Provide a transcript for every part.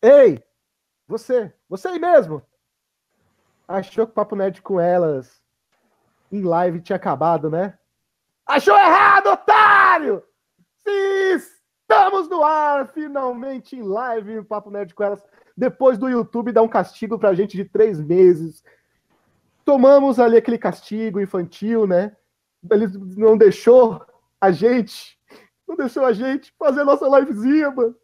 Ei, você, você aí mesmo. Achou que o Papo Nerd com elas em live tinha acabado, né? Achou errado, otário! Sim, estamos no ar, finalmente em live, o Papo Nerd com elas. Depois do YouTube dar um castigo pra gente de três meses. Tomamos ali aquele castigo infantil, né? Ele não deixou a gente, não deixou a gente fazer a nossa livezinha, mano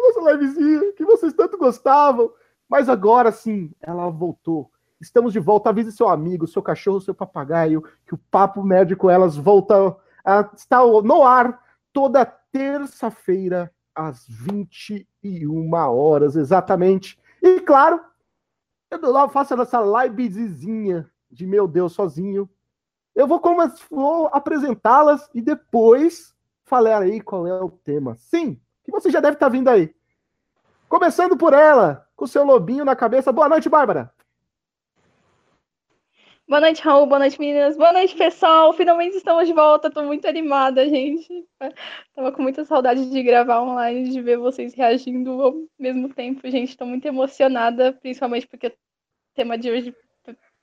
nossa livezinha, que vocês tanto gostavam. Mas agora sim, ela voltou. Estamos de volta. Avise seu amigo, seu cachorro, seu papagaio, que o Papo com elas volta a estar no ar toda terça-feira, às 21 horas, exatamente. E claro, eu lá faço essa livezinha de meu Deus sozinho. Eu vou, vou apresentá-las e depois falar aí qual é o tema. Sim, que você já deve estar vindo aí. Começando por ela, com seu lobinho na cabeça. Boa noite, Bárbara. Boa noite, Raul. Boa noite, meninas. Boa noite, pessoal. Finalmente estamos de volta. Estou muito animada, gente. Tava com muita saudade de gravar online, de ver vocês reagindo ao mesmo tempo. Gente, estou muito emocionada, principalmente porque o tema de hoje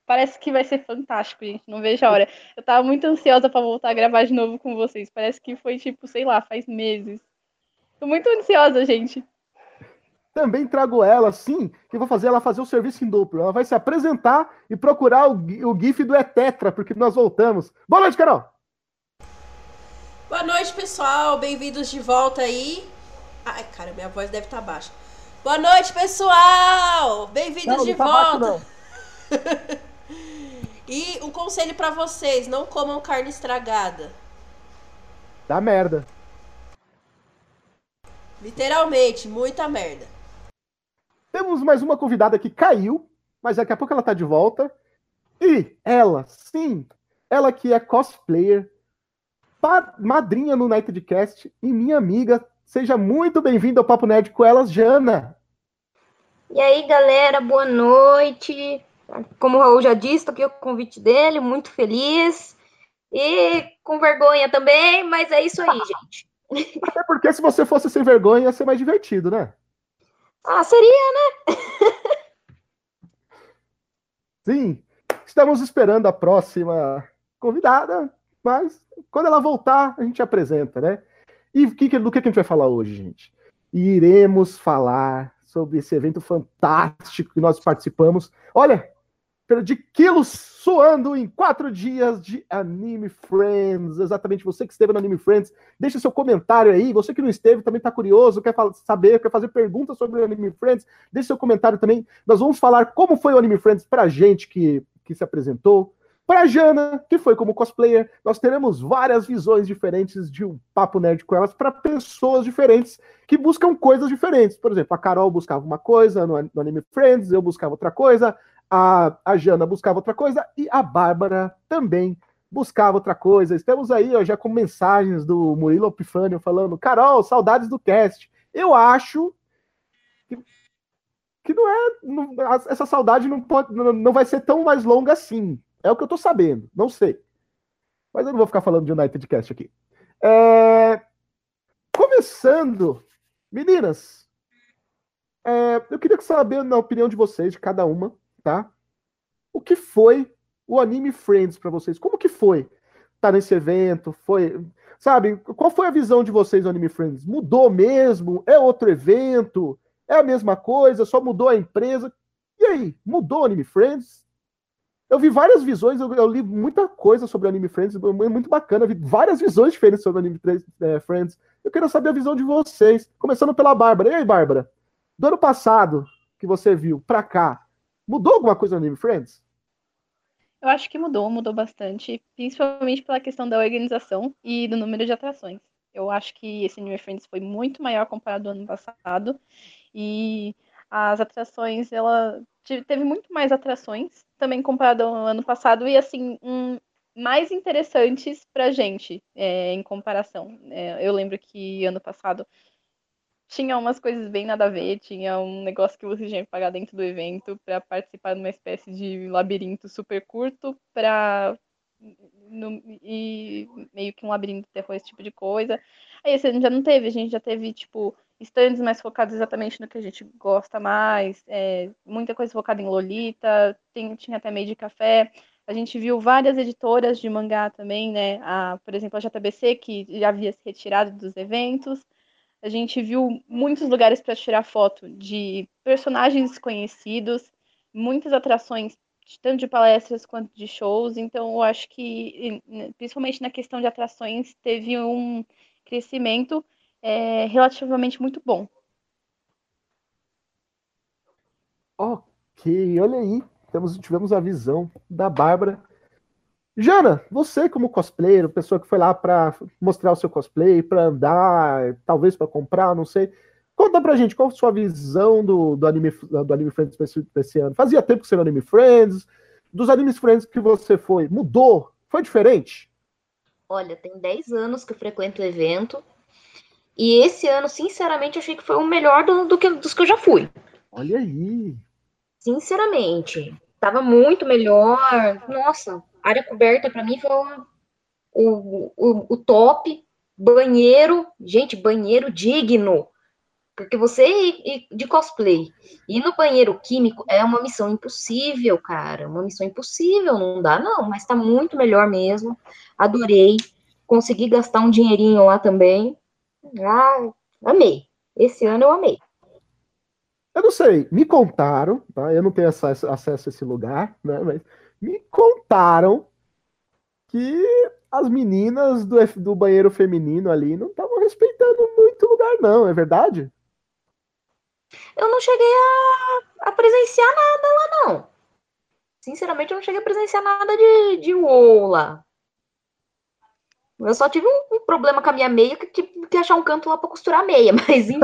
parece que vai ser fantástico, gente. Não vejo a hora. Eu estava muito ansiosa para voltar a gravar de novo com vocês. Parece que foi tipo, sei lá, faz meses. Tô muito ansiosa, gente. Também trago ela, sim, que vou fazer ela fazer o serviço em duplo. Ela vai se apresentar e procurar o, o GIF do Etetra, porque nós voltamos. Boa noite, Carol! Boa noite, pessoal. Bem-vindos de volta aí. Ai, cara, minha voz deve estar tá baixa. Boa noite, pessoal! Bem-vindos de tá volta. Baixo, e um conselho para vocês: não comam carne estragada. Dá merda. Literalmente, muita merda. Temos mais uma convidada que caiu, mas daqui a pouco ela tá de volta. E ela, sim, ela que é cosplayer, madrinha no Nightcast e minha amiga. Seja muito bem-vinda ao Papo Nerd com elas, Jana. E aí, galera, boa noite. Como o Raul já disse, tô aqui com o convite dele, muito feliz. E com vergonha também, mas é isso aí, gente. Até porque se você fosse sem vergonha, ia ser mais divertido, né? Ah, seria, né? Sim, estamos esperando a próxima convidada, mas quando ela voltar, a gente apresenta, né? E do que, do que a gente vai falar hoje, gente? Iremos falar sobre esse evento fantástico que nós participamos. Olha, de quilos suando em quatro dias de Anime Friends. Exatamente, você que esteve no Anime Friends, deixe seu comentário aí. Você que não esteve também está curioso, quer saber, quer fazer perguntas sobre o Anime Friends, deixe seu comentário também. Nós vamos falar como foi o Anime Friends para a gente que, que se apresentou. Para Jana, que foi como cosplayer, nós teremos várias visões diferentes de um papo nerd com elas para pessoas diferentes que buscam coisas diferentes. Por exemplo, a Carol buscava uma coisa no, no Anime Friends, eu buscava outra coisa, a, a Jana buscava outra coisa e a Bárbara também buscava outra coisa. Estamos aí ó, já com mensagens do Murilo Epifânio falando: Carol, saudades do cast. Eu acho que, que não é. Não, essa saudade não, pode, não, não vai ser tão mais longa assim. É o que eu tô sabendo, não sei. Mas eu não vou ficar falando de United Cast aqui. É... Começando, meninas, é... eu queria saber na opinião de vocês, de cada uma, tá? O que foi o Anime Friends para vocês? Como que foi tá nesse evento? Foi, sabe, qual foi a visão de vocês do Anime Friends? Mudou mesmo? É outro evento? É a mesma coisa? Só mudou a empresa? E aí, mudou o Anime Friends? Eu vi várias visões, eu, eu li muita coisa sobre o Anime Friends, muito bacana, vi várias visões diferentes sobre o Anime é, Friends. Eu quero saber a visão de vocês, começando pela Bárbara. E aí, Bárbara? Do ano passado que você viu pra cá, Mudou alguma coisa no Anime Friends? Eu acho que mudou, mudou bastante, principalmente pela questão da organização e do número de atrações. Eu acho que esse Anime Friends foi muito maior comparado ao ano passado e as atrações, ela teve muito mais atrações também comparado ao ano passado e assim um, mais interessantes para gente é, em comparação. É, eu lembro que ano passado tinha umas coisas bem nada a ver, tinha um negócio que você tinha que pagar dentro do evento para participar de uma espécie de labirinto super curto para e meio que um labirinto de terror, esse tipo de coisa. Aí esse ano já não teve, a gente já teve, tipo, stands mais focados exatamente no que a gente gosta mais, é, muita coisa focada em Lolita, tem, tinha até meio de café. A gente viu várias editoras de mangá também, né? A, por exemplo, a JBC, que já havia se retirado dos eventos. A gente viu muitos lugares para tirar foto de personagens desconhecidos, muitas atrações, tanto de palestras quanto de shows. Então, eu acho que, principalmente na questão de atrações, teve um crescimento é, relativamente muito bom. Ok, olha aí temos, tivemos a visão da Bárbara. Jana, você como cosplayer, pessoa que foi lá para mostrar o seu cosplay, para andar, talvez para comprar, não sei. Conta pra gente qual a sua visão do, do, anime, do Anime Friends desse ano. Fazia tempo que você era Anime Friends. Dos Anime Friends que você foi, mudou? Foi diferente? Olha, tem 10 anos que eu frequento o evento. E esse ano, sinceramente, achei que foi o melhor do, do que, dos que eu já fui. Olha aí. Sinceramente tava muito melhor. Nossa, área coberta para mim foi o, o, o top. Banheiro, gente, banheiro digno. Porque você de cosplay ir no banheiro químico é uma missão impossível, cara. Uma missão impossível, não dá, não. Mas tá muito melhor mesmo. Adorei. Consegui gastar um dinheirinho lá também. Ah, amei. Esse ano eu amei. Eu não sei, me contaram, tá? Eu não tenho acesso, acesso a esse lugar, né? Mas me contaram que as meninas do, do banheiro feminino ali não estavam respeitando muito lugar, não, é verdade? Eu não cheguei a, a presenciar nada lá, não. Sinceramente, eu não cheguei a presenciar nada de, de lá. Eu só tive um, um, problema com a minha meia que tive que achar um canto lá para costurar a meia, mas enfim,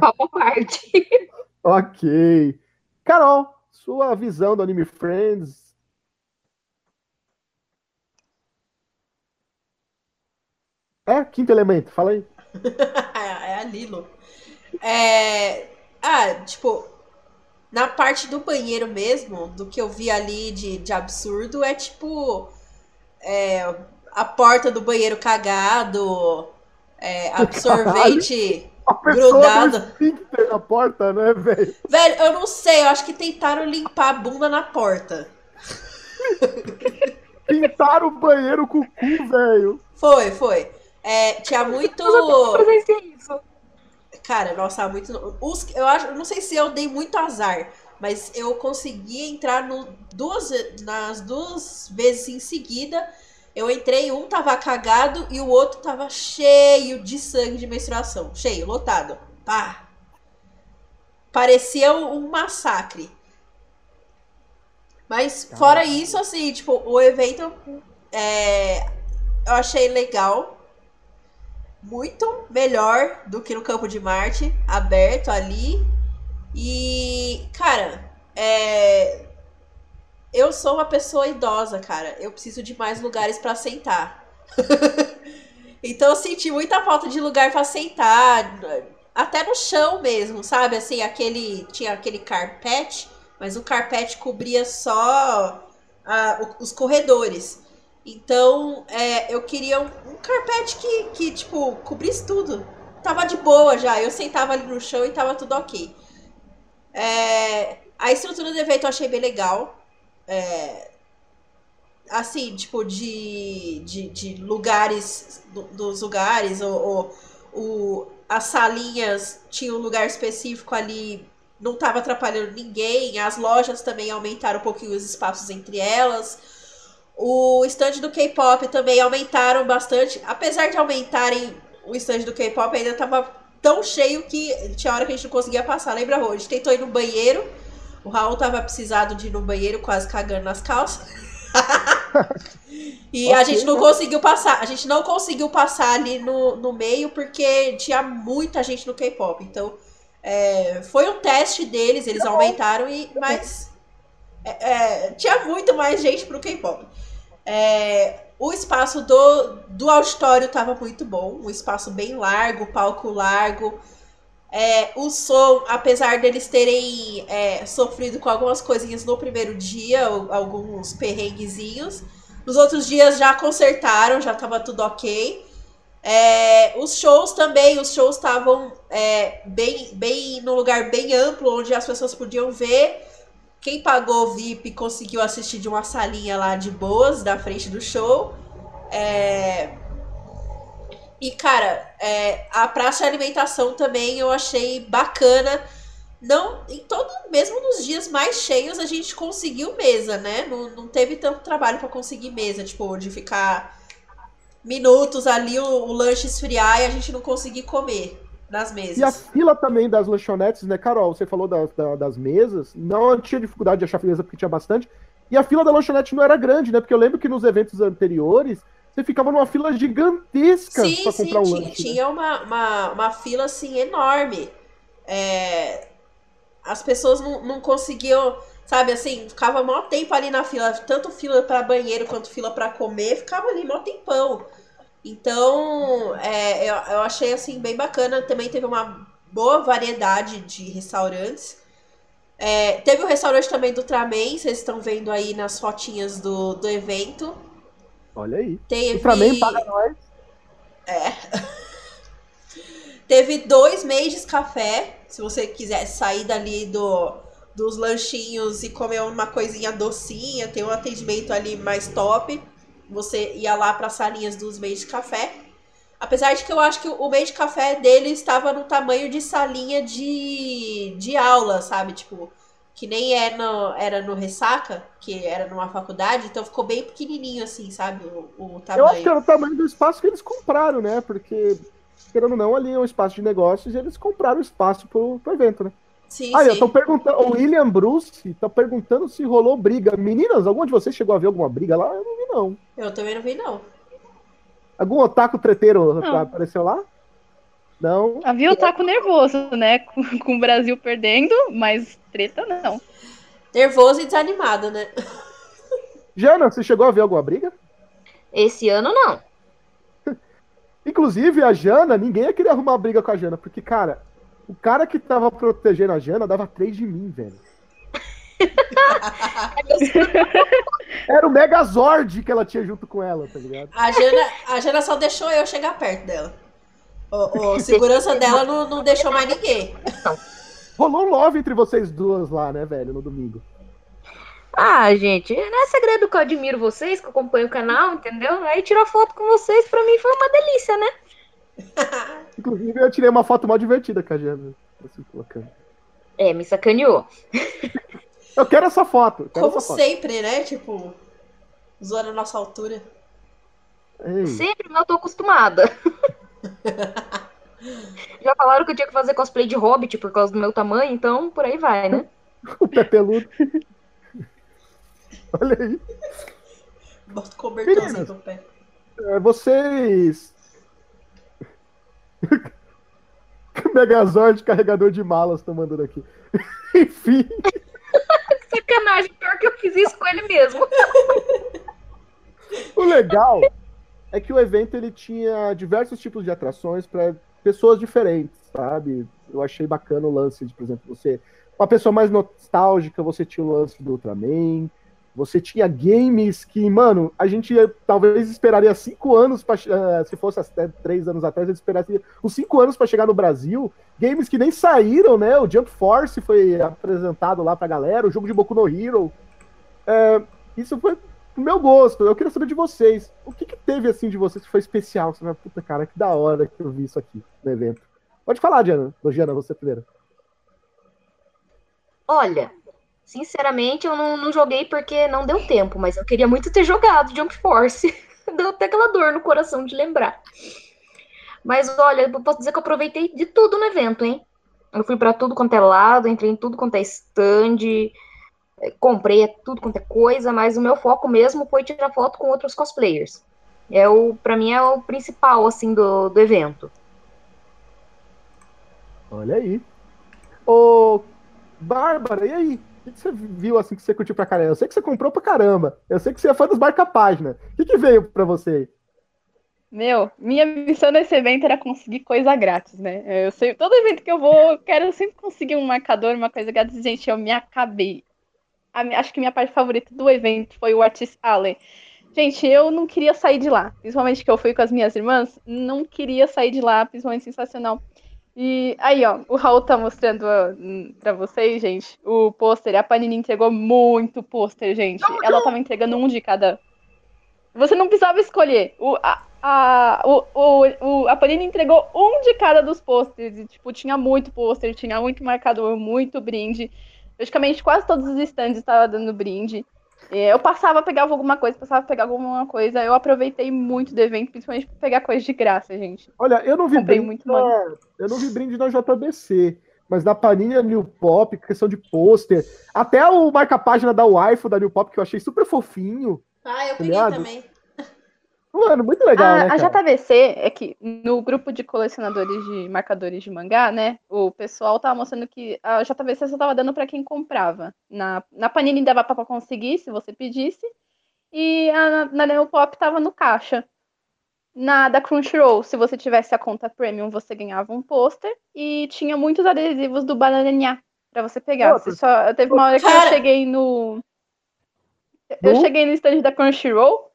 papo parte. Ok. Carol, sua visão do Anime Friends. É, quinto elemento, fala aí. é a Lilo. É... Ah, tipo, na parte do banheiro mesmo, do que eu vi ali de, de absurdo, é tipo. É, a porta do banheiro cagado, é, absorvente a grudado. na porta, né, velho? Velho, eu não sei, eu acho que tentaram limpar a bunda na porta. Pintaram o banheiro com o cu, velho. Foi, foi. É, tinha muito. Cara, nossa, muito. Os, eu acho, eu não sei se eu dei muito azar, mas eu consegui entrar no, duas, nas duas vezes em seguida eu entrei, um tava cagado e o outro tava cheio de sangue de menstruação. Cheio, lotado. Pá. Parecia um massacre. Mas fora isso, assim, tipo, o evento é, eu achei legal. Muito melhor do que no Campo de Marte, aberto ali. E, cara, é, eu sou uma pessoa idosa, cara. Eu preciso de mais lugares para sentar. então eu senti muita falta de lugar para sentar, até no chão mesmo, sabe? Assim, aquele tinha aquele carpete, mas o carpete cobria só os corredores. Então, é, eu queria um, um carpete que, que, tipo, cobrisse tudo. Tava de boa já. Eu sentava ali no chão e tava tudo ok. É, a estrutura do evento eu achei bem legal. É, assim, tipo, de, de, de lugares, do, dos lugares, ou, ou, as salinhas tinham um lugar específico ali, não estava atrapalhando ninguém, as lojas também aumentaram um pouquinho os espaços entre elas. O stand do K-pop também aumentaram bastante, apesar de aumentarem o stand do K-pop, ainda estava tão cheio que tinha hora que a gente não conseguia passar. Lembra, Rô? A gente tentou ir no banheiro, o Raul tava precisado de ir no banheiro, quase cagando nas calças. e okay, a gente não né? conseguiu passar. A gente não conseguiu passar ali no, no meio porque tinha muita gente no K-pop. Então, é, foi um teste deles, eles aumentaram e mas é, é, tinha muito mais gente pro K-pop. É, o espaço do, do auditório tava muito bom, um espaço bem largo, palco largo. É, o som, apesar deles terem é, sofrido com algumas coisinhas no primeiro dia, alguns perrenguezinhos, Nos outros dias já consertaram, já tava tudo ok. É, os shows também, os shows estavam é, bem, bem no lugar bem amplo, onde as pessoas podiam ver. Quem pagou VIP conseguiu assistir de uma salinha lá de boas, da frente do show. É, e, cara, é, a praça de alimentação também eu achei bacana. Não, em todo, mesmo nos dias mais cheios, a gente conseguiu mesa, né? Não, não teve tanto trabalho para conseguir mesa, tipo, de ficar minutos ali o, o, lanche esfriar e a gente não conseguir comer nas mesas. E a fila também das lanchonetes, né, Carol? Você falou da, da, das mesas. Não tinha dificuldade de achar mesa porque tinha bastante. E a fila da lanchonete não era grande, né? Porque eu lembro que nos eventos anteriores você ficava numa fila gigantesca para comprar um tinha, lanche. Tinha né? uma, uma, uma fila assim enorme. É, as pessoas não, não conseguiam, sabe, assim, ficava maior tempo ali na fila, tanto fila para banheiro quanto fila para comer, ficava ali maior tempão. Então, é, eu, eu achei assim bem bacana. Também teve uma boa variedade de restaurantes. É, teve o restaurante também do Ultraman, vocês estão vendo aí nas fotinhas do, do evento. Olha aí. Teve... Ultraman paga nós. É. Teve dois meses café, se você quiser sair dali do, dos lanchinhos e comer uma coisinha docinha, tem um atendimento ali mais top. Você ia lá para as salinhas dos meios de café. Apesar de que eu acho que o meio de café dele estava no tamanho de salinha de, de aula, sabe? Tipo, que nem é no, era no Ressaca, que era numa faculdade, então ficou bem pequenininho assim, sabe? O, o tamanho. Eu acho que era o tamanho do espaço que eles compraram, né? Porque, querendo ou não, ali é um espaço de negócios e eles compraram espaço pro, pro evento, né? Sim, ah, sim. eu tô perguntando, o William Bruce tá perguntando se rolou briga. Meninas, alguma de vocês chegou a ver alguma briga lá? Eu não vi, não. Eu também não vi, não. Algum otaku treteiro Não. apareceu lá? Não. Havia o taco nervoso, né? Com, com o Brasil perdendo, mas treta não. Nervoso e desanimado, né? Jana, você chegou a ver alguma briga? Esse ano não. Inclusive, a Jana, ninguém ia querer arrumar briga com a Jana, porque, cara, o cara que tava protegendo a Jana dava três de mim, velho. Era o Megazord que ela tinha junto com ela, tá ligado? A Jana, a Jana só deixou eu chegar perto dela. O, o segurança dela não, não deixou mais ninguém. Rolou um love entre vocês duas lá, né, velho, no domingo. Ah, gente, não é segredo que eu admiro vocês, que eu acompanho o canal, entendeu? Aí tirar foto com vocês, pra mim foi uma delícia, né? Inclusive, eu tirei uma foto mal divertida com a Jana. Assim. É, me sacaneou. Eu quero essa foto. eu Quero Como essa foto. sempre, né? Tipo, zoando a nossa altura. Ei, Sempre, mas eu tô acostumada. Já falaram que eu tinha que fazer cosplay de Hobbit por causa do meu tamanho, então por aí vai, né? o pé peludo. Olha aí. Bota Meninas. no pé. É, vocês. Megazord carregador de malas estão mandando aqui. Enfim, Sacanagem, pior que eu fiz isso com ele mesmo. o legal é que o evento ele tinha diversos tipos de atrações para pessoas diferentes, sabe? Eu achei bacana o lance de, por exemplo, você. Uma pessoa mais nostálgica, você tinha o lance do Ultraman. Você tinha games que, mano, a gente talvez esperaria cinco anos, pra, che- eh, se fosse até três anos atrás, a gente esperaria os cinco anos para chegar no Brasil. Games que nem saíram, né? O Jump Force foi apresentado lá pra galera, o jogo de Boku no Hero. É, isso foi pro meu gosto. Eu queria saber de vocês. O que, que teve assim de vocês que foi especial? Você vai, puta cara, que da hora que eu vi isso aqui no evento. Pode falar, Diana. Diana, você primeiro. Olha, sinceramente, eu não, não joguei porque não deu tempo, mas eu queria muito ter jogado Jump Force. Deu até aquela dor no coração de lembrar. Mas olha, eu posso dizer que eu aproveitei de tudo no evento, hein? Eu fui pra tudo quanto é lado, entrei em tudo quanto é stand, comprei tudo quanto é coisa, mas o meu foco mesmo foi tirar foto com outros cosplayers. É o, para mim é o principal assim do, do evento. Olha aí. Ô, Bárbara, e aí? O que, que você viu assim que você curtiu pra caramba? Eu sei que você comprou pra caramba. Eu sei que você é fã dos marca-página. O que, que veio pra você? Meu, minha missão nesse evento era conseguir coisa grátis, né? Eu sei, todo evento que eu vou, eu quero sempre conseguir um marcador, uma coisa grátis. Gente, eu me acabei. A acho que minha parte favorita do evento foi o Artist Alley. Gente, eu não queria sair de lá. Principalmente que eu fui com as minhas irmãs. Não queria sair de lá, principalmente sensacional. E aí, ó, o Raul tá mostrando uh, pra vocês, gente, o pôster. A Panini entregou muito pôster, gente. Ela tava entregando um de cada. Você não precisava escolher. O, a, a, o, o, a Panini entregou um de cada dos pôsteres. E, tipo, tinha muito pôster, tinha muito marcador, muito brinde. Praticamente quase todos os stands estavam dando brinde. É, eu passava, pegava alguma coisa, passava, pegava alguma coisa. Eu aproveitei muito do evento, principalmente pra pegar coisa de graça, gente. Olha, eu não vi Comprei brinde muito na, mano. eu não vi brinde na JBC, mas da Panini New Pop, questão de pôster, até o marca-página da waifu da New Pop, que eu achei super fofinho. Ah, eu peguei Ligado? também. Mano, muito legal, a, né, a? JVC é que no grupo de colecionadores de marcadores de mangá, né? O pessoal tava mostrando que a JVC só tava dando pra quem comprava. Na, na Panini dava pra conseguir, se você pedisse. E a, na Neo Pop tava no caixa. Na da Crunchyroll, se você tivesse a conta premium, você ganhava um pôster. E tinha muitos adesivos do Banannha pra você pegar. Você só, teve uma hora que eu cheguei no. Eu cheguei no stand da Crunchyroll.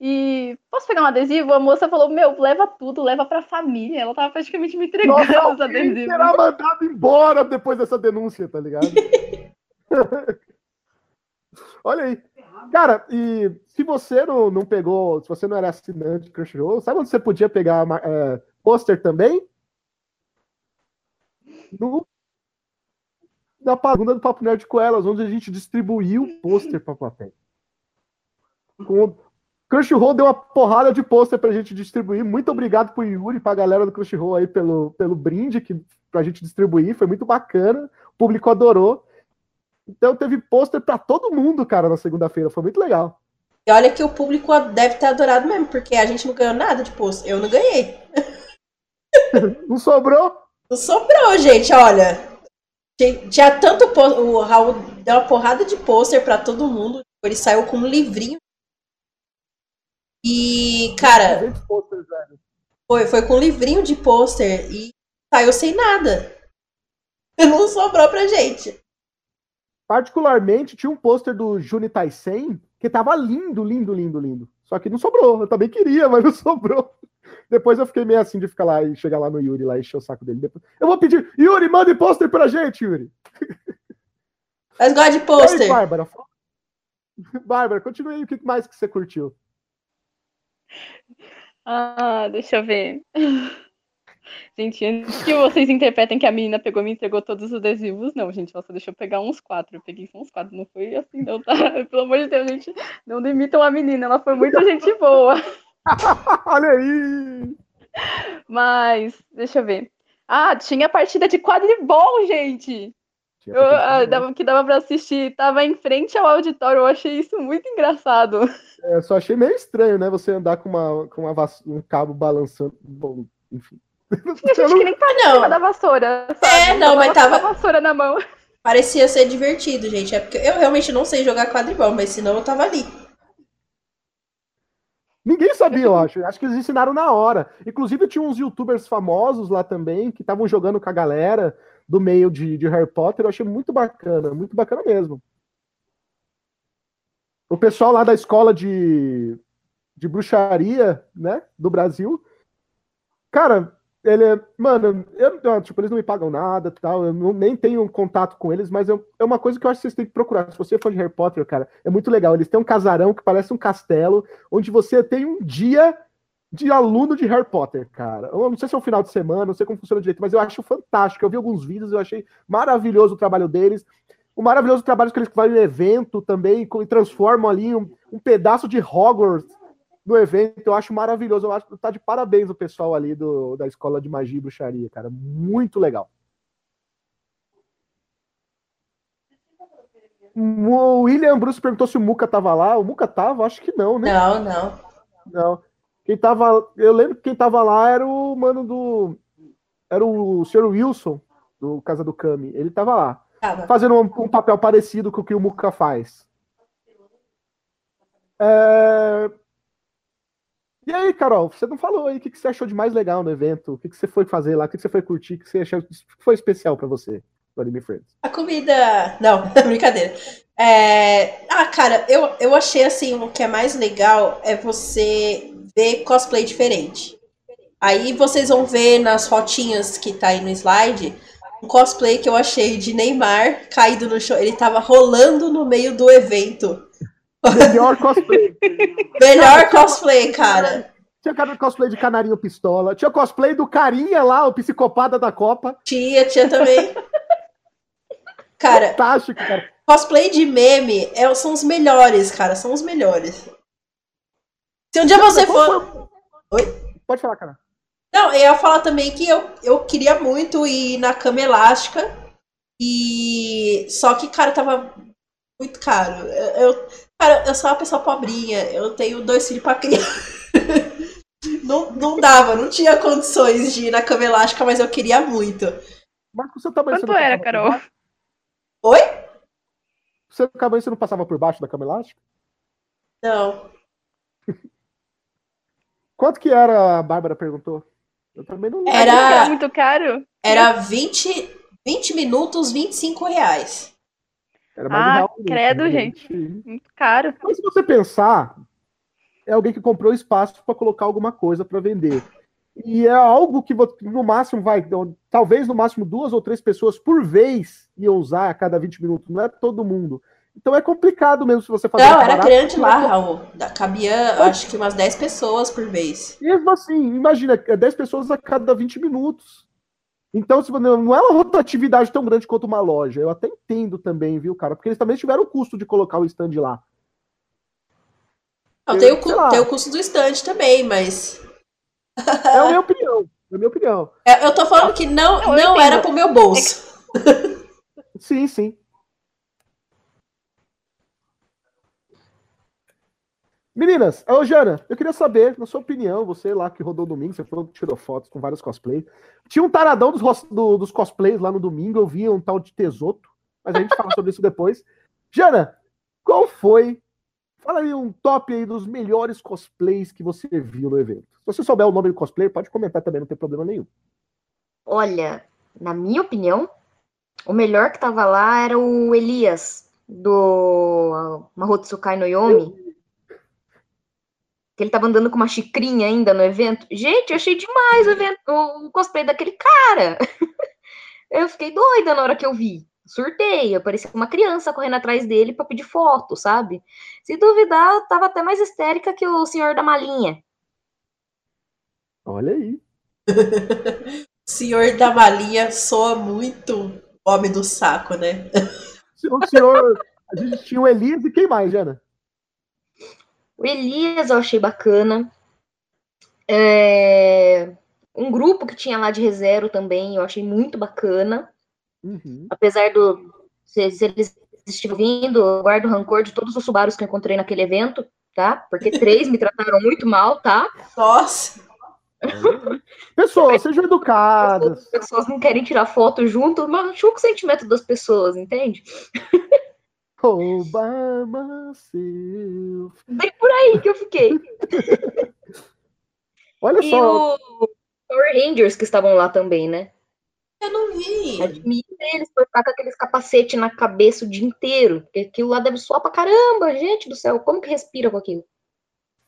E posso pegar um adesivo? A moça falou: Meu, leva tudo, leva pra família. Ela tava praticamente me entregando Nossa, os adesivos. será mandado embora depois dessa denúncia, tá ligado? Olha aí. Cara, e se você não, não pegou, se você não era assinante de Crunchyroll, sabe onde você podia pegar é, pôster também? No, na pergunta do Papo Nerd com elas, onde a gente distribuiu pôster pra plateia. Com, Crunchyroll deu uma porrada de pôster pra gente distribuir. Muito obrigado pro Yuri e pra galera do Crunchyroll aí pelo, pelo brinde que, pra gente distribuir. Foi muito bacana. O público adorou. Então teve pôster pra todo mundo, cara, na segunda-feira. Foi muito legal. E olha que o público deve ter adorado mesmo, porque a gente não ganhou nada de post. Eu não ganhei. Não sobrou? Não sobrou, gente, olha. Tinha tanto pôster. O Raul deu uma porrada de pôster pra todo mundo. Ele saiu com um livrinho. E, cara, 200 pôsteres, velho. foi, foi com um livrinho de pôster e saiu sem nada. Não sobrou pra gente. Particularmente, tinha um pôster do Juni Taisen que tava lindo, lindo, lindo, lindo. Só que não sobrou. Eu também queria, mas não sobrou. Depois eu fiquei meio assim de ficar lá e chegar lá no Yuri lá e encher o saco dele. Depois... Eu vou pedir, Yuri, manda pôster pra gente, Yuri. Mas gosta de E pôster. Bárbara? Bárbara, continue aí. O que mais que você curtiu? Ah, deixa eu ver. Gente, antes que vocês interpretem que a menina pegou e me entregou todos os adesivos, não, gente, ela só deixou eu pegar uns quatro. Eu peguei só uns quatro, não foi assim, não, tá? Pelo amor de Deus, gente, não demitam a menina, ela foi muito gente boa. Olha aí! Mas, deixa eu ver. Ah, tinha partida de quadribol, gente! Tinha Eu, ah, né? dava, que dava pra assistir, tava em frente ao auditório, eu achei isso muito engraçado. É, só achei meio estranho, né? Você andar com, uma, com uma um cabo balançando. Bom, enfim. Tinha gente que nem tá Não. da vassoura, sabe? É, não, mas com a tava- vassoura na mão. Parecia ser divertido, gente. É porque eu realmente não sei jogar quadribol, mas senão eu tava ali. Ninguém sabia, eu acho. Acho que eles ensinaram na hora. Inclusive, tinha uns youtubers famosos lá também que estavam jogando com a galera do meio de, de Harry Potter. Eu achei muito bacana, muito bacana mesmo. O pessoal lá da escola de, de bruxaria, né, do Brasil. Cara, ele é. Mano, eu, tipo, eles não me pagam nada tal. Eu não, nem tenho contato com eles, mas eu- é uma coisa que eu acho que vocês têm que procurar. Se você é fã de Harry Potter, cara, é muito legal. Eles têm um casarão que parece um castelo, onde você tem um dia de aluno de Harry Potter, cara. Eu não sei se é um final de semana, não sei como funciona direito, mas eu acho fantástico. Eu vi alguns vídeos, eu achei maravilhoso o trabalho deles. O maravilhoso trabalho que eles fazem no evento também, e transformam ali um, um pedaço de Hogwarts no evento. Eu acho maravilhoso. Eu acho que tá de parabéns o pessoal ali do, da escola de magia e bruxaria, cara. Muito legal. O William Bruce perguntou se o Muca tava lá. O Muca tava? Acho que não, né? Não, não. Não. Quem tava. Eu lembro que quem tava lá era o mano do. Era o Sr. Wilson, do Casa do Kami. Ele tava lá. Tava. Fazendo um, um papel parecido com o que o Muka faz. É, E aí, Carol, você não falou aí o que, que você achou de mais legal no evento? O que, que você foi fazer lá? O que, que você foi curtir? O que você achou que foi especial pra você? A comida. Não, brincadeira. É... Ah, cara, eu, eu achei assim, o que é mais legal é você ver cosplay diferente. Aí vocês vão ver nas fotinhas que tá aí no slide um cosplay que eu achei de Neymar caído no chão. Ele tava rolando no meio do evento. Melhor cosplay. Melhor cosplay, cara. Tinha cara cosplay de Canarinho Pistola. Tinha cosplay do Carinha lá, o psicopata da Copa. Tinha, tinha também. Cara, Fantástico, cara. cosplay de meme é, são os melhores, cara. São os melhores. Se um dia você Qual for. Oi? Pode falar, cara. Não, eu ia falar também que eu, eu queria muito ir na cama elástica. E. Só que, cara, tava muito caro. Eu, eu- cara, eu sou uma pessoa pobrinha. Eu tenho dois filhos pra criar. Não, não dava, não tinha condições de ir na cama elástica, mas eu queria muito. Mas tamanho você Quanto não era, Carol? Oi? Seu tamanho você não passava por baixo da cama elástica? Não. Quanto que era, a Bárbara perguntou? Eu também não lembro. Era- Era muito caro. Era 20, 20 minutos, 25 reais. Era mais Ah, real credo, né, gente. Muito caro. Mas se você pensar, é alguém que comprou espaço para colocar alguma coisa para vender. E é algo que no máximo vai, talvez no máximo duas ou três pessoas por vez iam usar a cada 20 minutos, não é todo mundo. Então é complicado mesmo se você fazer Não, era barato, grande lá, é Raul. Da- Cabia, acho que umas 10 pessoas por vez. Mesmo assim, imagina, é 10 pessoas a cada 20 minutos. Então, não é uma rotatividade tão grande quanto uma loja. Eu até entendo também, viu, cara? Porque eles também tiveram o custo de colocar o stand lá. Não, Eu- tem, o, tem o custo do estande também, mas. É a minha opinião. É a minha opinião. É, Eu tô falando que não, Não, não era pro meu bolso. Sim, sim. Meninas, ô Jana, eu queria saber, na sua opinião, você lá que rodou domingo, você falou que tirou fotos com vários cosplays. Tinha um taradão dos, do- dos cosplays lá no domingo, eu vi um tal de Tesoto, mas a gente fala sobre isso depois. Jana, qual foi? Fala aí um top aí dos melhores cosplays que você viu no evento. Se você souber o nome do cosplay, pode comentar também, não tem problema nenhum. Olha, na minha opinião, o melhor que tava lá era o Elias, do Mahotsukai no Yomi. Que ele tava andando com uma xicrinha ainda no evento. Gente, eu achei demais o, evento, o cosplay daquele cara. Eu fiquei doida na hora que eu vi. Surtei, eu parecia uma criança correndo atrás dele pra pedir foto, sabe? Se duvidar, eu tava até mais histérica que o senhor da malinha. Olha aí. Senhor da malinha soa muito homem do saco, né? O senhor, a gente tinha o Elias e quem mais, Jana? O Elias eu achei bacana. É, Um grupo que tinha lá de ReZero também, eu achei muito bacana. Uhum. Apesar do. Se, se eles estiverem vindo, eu guardo rancor de todos os Subarus que eu encontrei naquele evento, tá? Porque três me trataram muito mal, tá? Nossa, Pessoas, sejam educadas. As pessoas não querem tirar foto junto, mas machuca o sentimento das pessoas, entende? Roubar myself. Aí que eu fiquei. Olha E só, o Power Rangers que estavam lá também, né? eu não vi. Admiro eles por ficar com aqueles capacete na cabeça o dia inteiro. Porque aquilo lá deve suar pra caramba, gente do céu. Como que respira com aquilo? O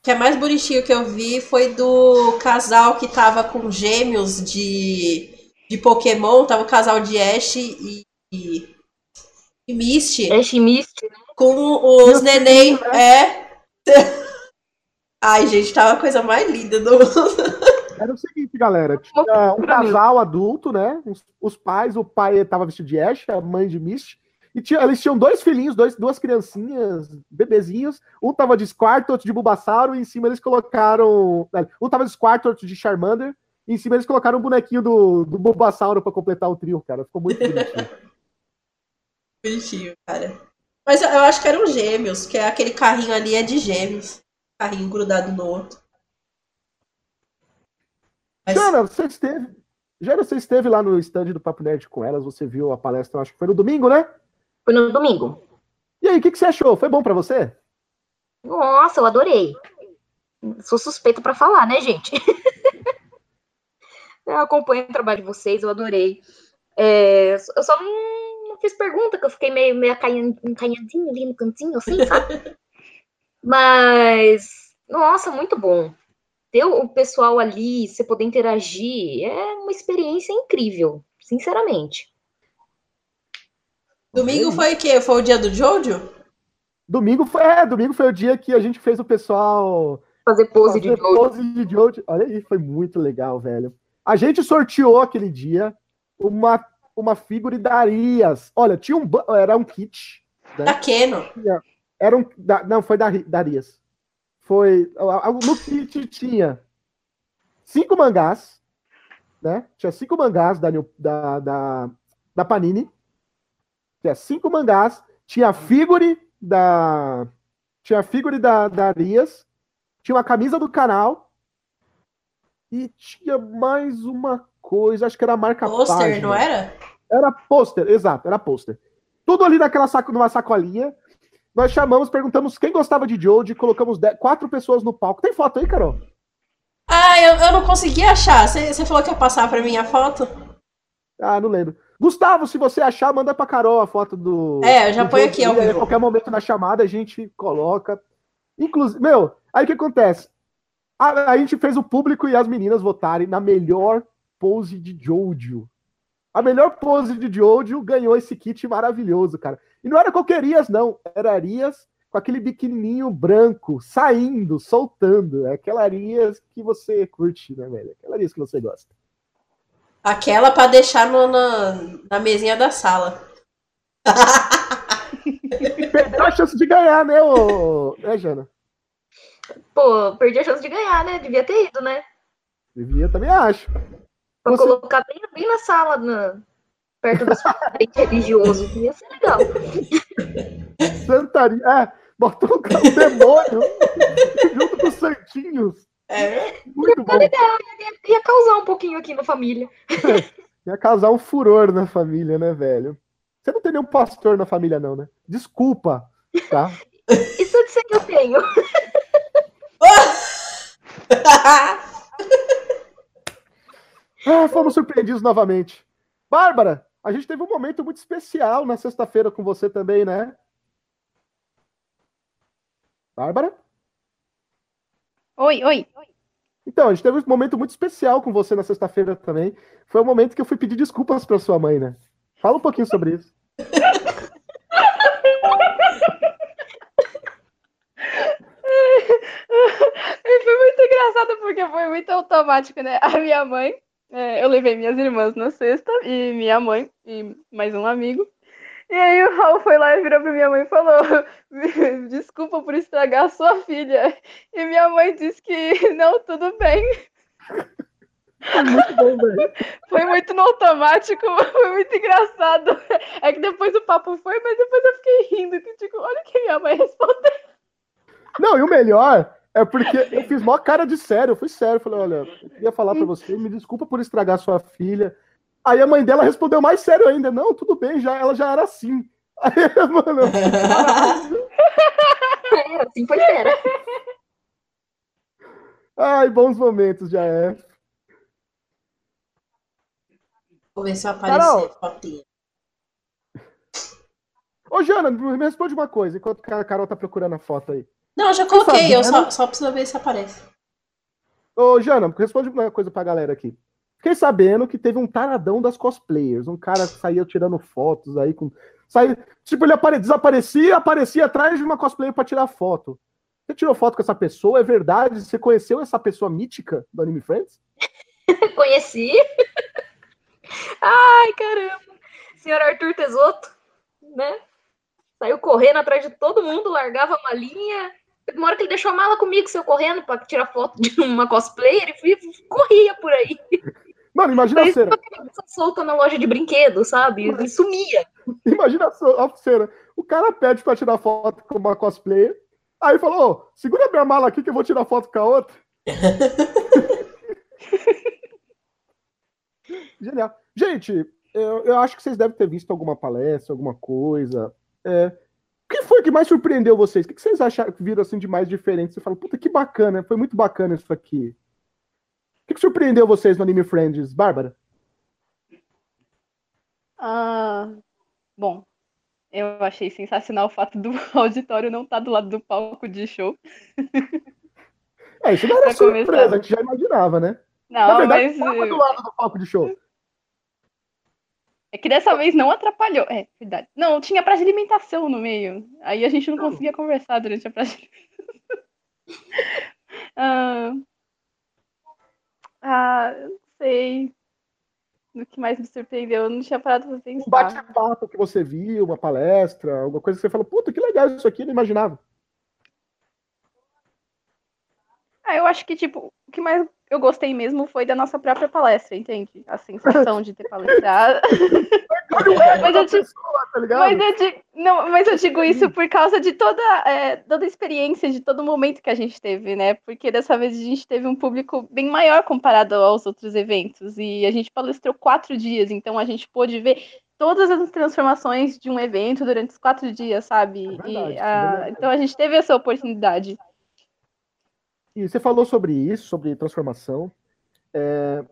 que é mais bonitinho que eu vi foi do casal que tava com gêmeos de, de Pokémon. Tava o casal de Ash e, e, e Misty. Ash Mist, né? Com os Meu neném. filho, É. Ai, gente, tava a coisa mais linda do mundo. era o seguinte, galera. Tinha um casal adulto, né? Os, os pais, o pai estava vestido de Ash, a mãe de Misty. E tinha, eles tinham dois filhinhos, dois, duas criancinhas, bebezinhos. Um tava de Squirtle, outro de Bulbasauro, e em cima eles colocaram. Um tava de Squirtle, outro de Charmander. E em cima eles colocaram um bonequinho do, do Bulbasauro pra completar o trio, cara. Ficou muito bonitinho. Bonitinho, cara. Mas eu, eu acho que eram gêmeos, que é aquele carrinho ali é de gêmeos. Carrinho grudado no outro. Mas- Jana, você esteve. Jana, você esteve lá no stand do Papo Nerd com elas, você viu a palestra, acho que foi no domingo, né? Foi no domingo. E aí, o que, que você achou? Foi bom pra você? Nossa, eu adorei. Sou suspeita pra falar, né, gente? eu acompanho o trabalho de vocês, eu adorei. É, eu só não fiz pergunta, que eu fiquei meio, meio encanhadinho ali no cantinho, assim, sabe? Mas, nossa, muito bom. Ter o pessoal ali, você poder interagir, é uma experiência incrível, sinceramente. Domingo foi o quê? Foi o dia do Jojo? Domingo foi, é, domingo foi o dia que a gente fez o pessoal fazer pose fazer de Jojo. Pose de Jojo. Olha aí, foi muito legal, velho. A gente sorteou aquele dia uma, uma figura da Arias. Olha, tinha um era um kit. Né? Da Keno. Era um, da, não, foi da, da Arias. Foi no kit tinha cinco mangás, né? Tinha cinco mangás da, da, da, da Panini. Tinha cinco mangás. Tinha a figure da. Tinha a figure da, da Arias. Tinha uma camisa do canal. E tinha mais uma coisa, acho que era a marca Pôster, não era? Era pôster, exato, era pôster. Tudo ali naquela saco, numa sacolinha. Nós chamamos, perguntamos quem gostava de Joe, colocamos dez, quatro pessoas no palco. Tem foto aí, Carol? Ah, eu, eu não consegui achar. Você falou que ia passar pra mim a foto? Ah, não lembro. Gustavo, se você achar, manda pra Carol a foto do. É, eu já ponho aqui. Ao a qualquer momento na chamada a gente coloca. Inclusive, meu, aí o que acontece? A, a, gente fez o público e as meninas votarem na melhor pose de Jojo. A melhor pose de Jojo ganhou esse kit maravilhoso, cara. E não era qualquer Ias, não. Era Arias com aquele biquininho branco, saindo, soltando. É aquela Arias que você curte, né, velho? Aquela Arias que você gosta. Aquela para deixar no, na, na mesinha da sala. Perdeu a chance de ganhar, né, ô... né, Jana? Pô, perdi a chance de ganhar, né? Devia ter ido, né? Devia, também acho. Pra Você... colocar bem, bem na sala, na... perto dos parentes religiosos. Ia ser legal. Santaria. É, botou um demônio junto com os santinhos. É. Muito bom. Legal. Ia, ia causar um pouquinho aqui na família. ia causar um furor na família, né, velho? Você não tem nenhum pastor na família, não, né? Desculpa, tá? Isso eu sei que eu tenho. ah, fomos surpreendidos novamente. Bárbara, a gente teve um momento muito especial na sexta-feira com você também, né? Bárbara? Oi, oi. Então, a gente teve um momento muito especial com você na sexta-feira também. Foi o momento que eu fui pedir desculpas para sua mãe, né? Fala um pouquinho sobre isso. foi muito engraçado porque foi muito automático, né? A minha mãe, é, eu levei minhas irmãs na sexta e minha mãe e mais um amigo. E aí o Raul foi lá e virou pra minha mãe e falou: Desculpa por estragar a sua filha. E minha mãe disse que não, tudo bem. Foi muito bom, velho. Foi muito no automático, foi muito engraçado. É que depois o papo foi, mas depois eu fiquei rindo. Que, tipo, olha o que minha mãe respondeu. Não, e o melhor é porque eu fiz maior cara de sério, eu fui sério. Falei, olha, eu queria falar pra você, me desculpa por estragar sua filha. Aí a mãe dela respondeu mais sério ainda. Não, tudo bem, já, ela já era assim. Aí, mano. é, assim foi sério. Ai, bons momentos, já é. Se vai aparecer fotinha. Ô, Jana, me responde uma coisa, enquanto a Carol tá procurando a foto aí. Não, eu já coloquei, eu só, só preciso ver se aparece. Ô, Jana, responde uma coisa pra galera aqui. Fiquei sabendo que teve um taradão das cosplayers. Um cara que saía tirando fotos aí com. Saía, tipo, ele apare... desaparecia aparecia atrás de uma cosplayer para tirar foto. Você tirou foto com essa pessoa? É verdade? Você conheceu essa pessoa mítica do Anime Friends? Conheci. Ai, caramba. Senhor Arthur Tesoto, né? Saiu correndo atrás de todo mundo, largava uma uma hora que ele deixou a mala comigo, saiu correndo para tirar foto de uma cosplayer e corria por aí. Mano, imagina a cena. solta na loja de brinquedo, sabe? Ele sumia. Imagina a cena. O cara pede para tirar foto com uma cosplayer. Aí falou: oh, segura minha mala aqui que eu vou tirar foto com a outra. Genial. Gente, eu, eu, acho que vocês devem ter visto alguma palestra, alguma coisa. É, que foi que mais surpreendeu vocês? O que vocês acharam que viram assim de mais diferente? Você fala, puta, que bacana, foi muito bacana isso aqui. O que, surpreendeu vocês no Anime Friends, Bárbara? Ah, Bom, eu achei sensacional o fato do auditório não estar tá do lado do palco de show. É, isso não era surpresa, começar. a gente já imaginava, né? Não, Na verdade, mas... do lado do palco de show. É que dessa vez não atrapalhou. É, verdade. Não, tinha praça de alimentação no meio. Aí a gente não, não. conseguia conversar durante a praça de ah, ah, não sei. O que mais me surpreendeu, eu não tinha parado pra pensar. Um bate-papo que você viu, uma palestra, alguma coisa que você falou, puta, que legal isso aqui, não imaginava. Ah, eu acho que, tipo, o que mais eu gostei mesmo foi da nossa própria palestra, entende? A sensação de ter palestrado. mas, eu digo, tá mas, eu digo, não, mas eu digo isso por causa de toda, é, toda a experiência, de todo momento que a gente teve, né? Porque dessa vez a gente teve um público bem maior comparado aos outros eventos. E a gente palestrou quatro dias, então a gente pôde ver todas as transformações de um evento durante os quatro dias, sabe? É verdade, e, a, então a gente teve essa oportunidade. E você falou sobre isso, sobre transformação. É,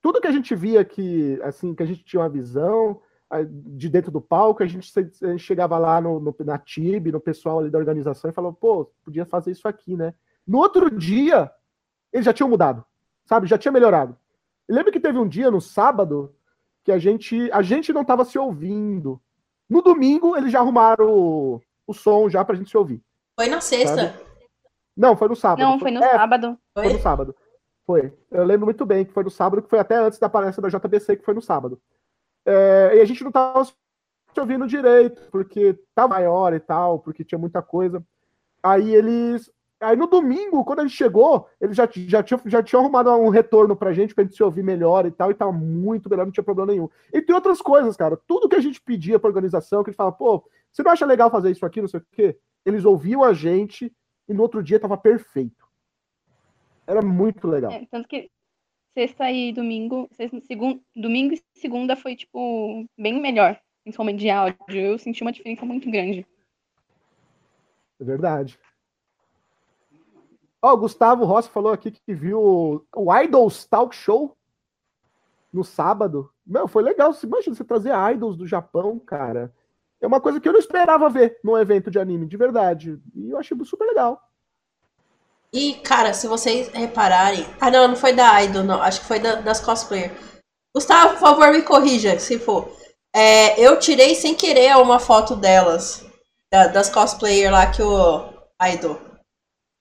tudo que a gente via que, assim, que a gente tinha uma visão de dentro do palco, a gente, a gente chegava lá no, no, na TIB, no pessoal ali da organização e falava, pô, podia fazer isso aqui, né? No outro dia, eles já tinham mudado, sabe? Já tinha melhorado. Eu lembro que teve um dia, no sábado, que a gente, a gente não estava se ouvindo. No domingo, eles já arrumaram o, o som já pra gente se ouvir. Foi na sexta. Sabe? Não, foi no sábado. Não, foi no é, sábado. Foi? no sábado. Foi. Eu lembro muito bem que foi no sábado, que foi até antes da palestra da JBC, que foi no sábado. É, e a gente não estava se ouvindo direito, porque tá maior e tal, porque tinha muita coisa. Aí eles. Aí no domingo, quando a gente chegou, eles já, já, tinham, já tinham arrumado um retorno pra gente, pra gente se ouvir melhor e tal, e tava muito melhor, não tinha problema nenhum. E tem outras coisas, cara. Tudo que a gente pedia pra organização, que eles falavam, pô, você não acha legal fazer isso aqui, não sei o quê? Eles ouviam a gente e no outro dia tava perfeito. Era muito legal. É, tanto que sexta e domingo, sexta, segundo, domingo e segunda foi, tipo, bem melhor, principalmente de áudio. Eu senti uma diferença muito grande. É verdade. Ó, oh, o Gustavo Rossi falou aqui que viu o Idols Talk Show no sábado. Meu, foi legal. Imagina você trazer idols do Japão, cara. É uma coisa que eu não esperava ver num evento de anime, de verdade. E eu achei super legal. E, cara, se vocês repararem. Ah, não, não foi da Idol, não. Acho que foi da, das cosplayer. Gustavo, por favor, me corrija, se for. É, eu tirei sem querer uma foto delas. Da, das cosplayer lá que o Idol.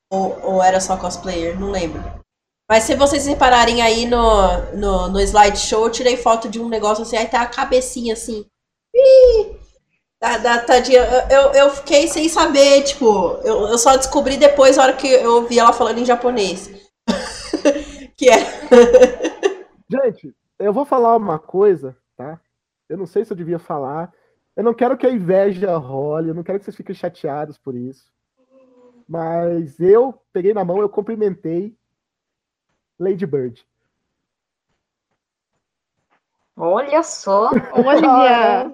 Ou, ou era só cosplayer, não lembro. Mas se vocês repararem aí no, no, no slideshow, eu tirei foto de um negócio assim, aí tá a cabecinha assim. Ih, da, da tadinha, eu, eu fiquei sem saber, tipo, eu, eu só descobri depois, a hora que eu ouvi ela falando em japonês. que é. Gente, eu vou falar uma coisa, tá? Eu não sei se eu devia falar. Eu não quero que a inveja role, eu não quero que vocês fiquem chateados por isso. Mas eu peguei na mão, eu cumprimentei Lady Bird. Olha só! Olha!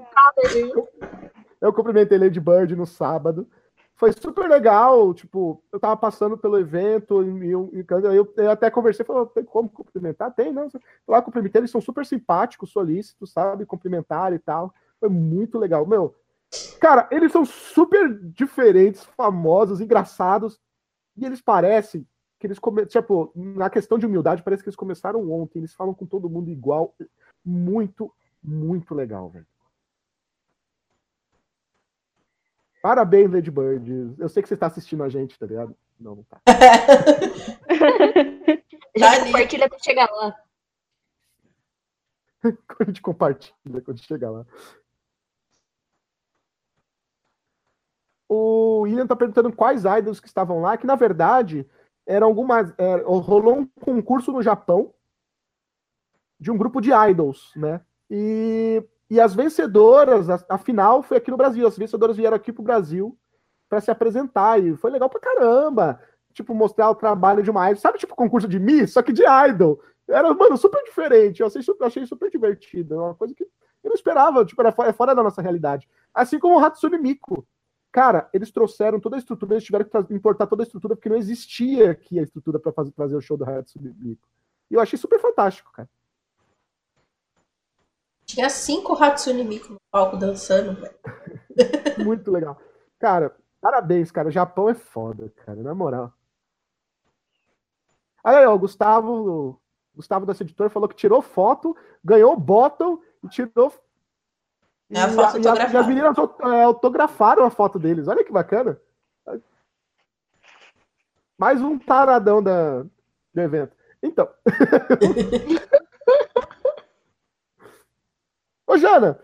Eu cumprimentei Lady Bird no sábado. Foi super legal, tipo, eu tava passando pelo evento e eu, eu, eu até conversei, falei, tem como cumprimentar? Tem, não. Lá cumprimentei, eles são super simpáticos, solícitos, sabe? Cumprimentar e tal. Foi muito legal. Meu, cara, eles são super diferentes, famosos, engraçados, e eles parecem que eles começaram, tipo, na questão de humildade, parece que eles começaram ontem, eles falam com todo mundo igual. Muito, muito legal, velho. Parabéns, Lady Bird. Eu sei que você está assistindo a gente, tá ligado? Não, não tá. Já compartilha pra chegar lá. quando a gente compartilha, quando chegar lá. O Ian tá perguntando quais idols que estavam lá, que na verdade eram algumas. É, rolou um concurso no Japão de um grupo de idols, né? E e as vencedoras, a, final foi aqui no Brasil. As vencedoras vieram aqui pro Brasil para se apresentar. E foi legal pra caramba. Tipo, mostrar o trabalho de uma idol. Sabe, tipo, concurso de Miss, só que de idol. Era, mano, super diferente. Eu achei, super, achei super divertido. É uma coisa que eu não esperava. Tipo, era fora, é fora da nossa realidade. Assim como o Hatsune Miku. Cara, eles trouxeram toda a estrutura, eles tiveram que importar toda a estrutura, porque não existia aqui a estrutura para fazer trazer o show do Hatsune Miku. E eu achei super fantástico, cara. Tinha cinco Hatsune Miku no palco dançando, velho. Muito legal. Cara, parabéns, cara. O Japão é foda, cara, na moral. Aí, ó, o Gustavo, o Gustavo dessa editora falou que tirou foto, ganhou bottom e tirou. É a foto e, a, e as autografada. meninas é, autografaram a foto deles. Olha que bacana. Mais um taradão da, do evento. Então. Ô, Jana,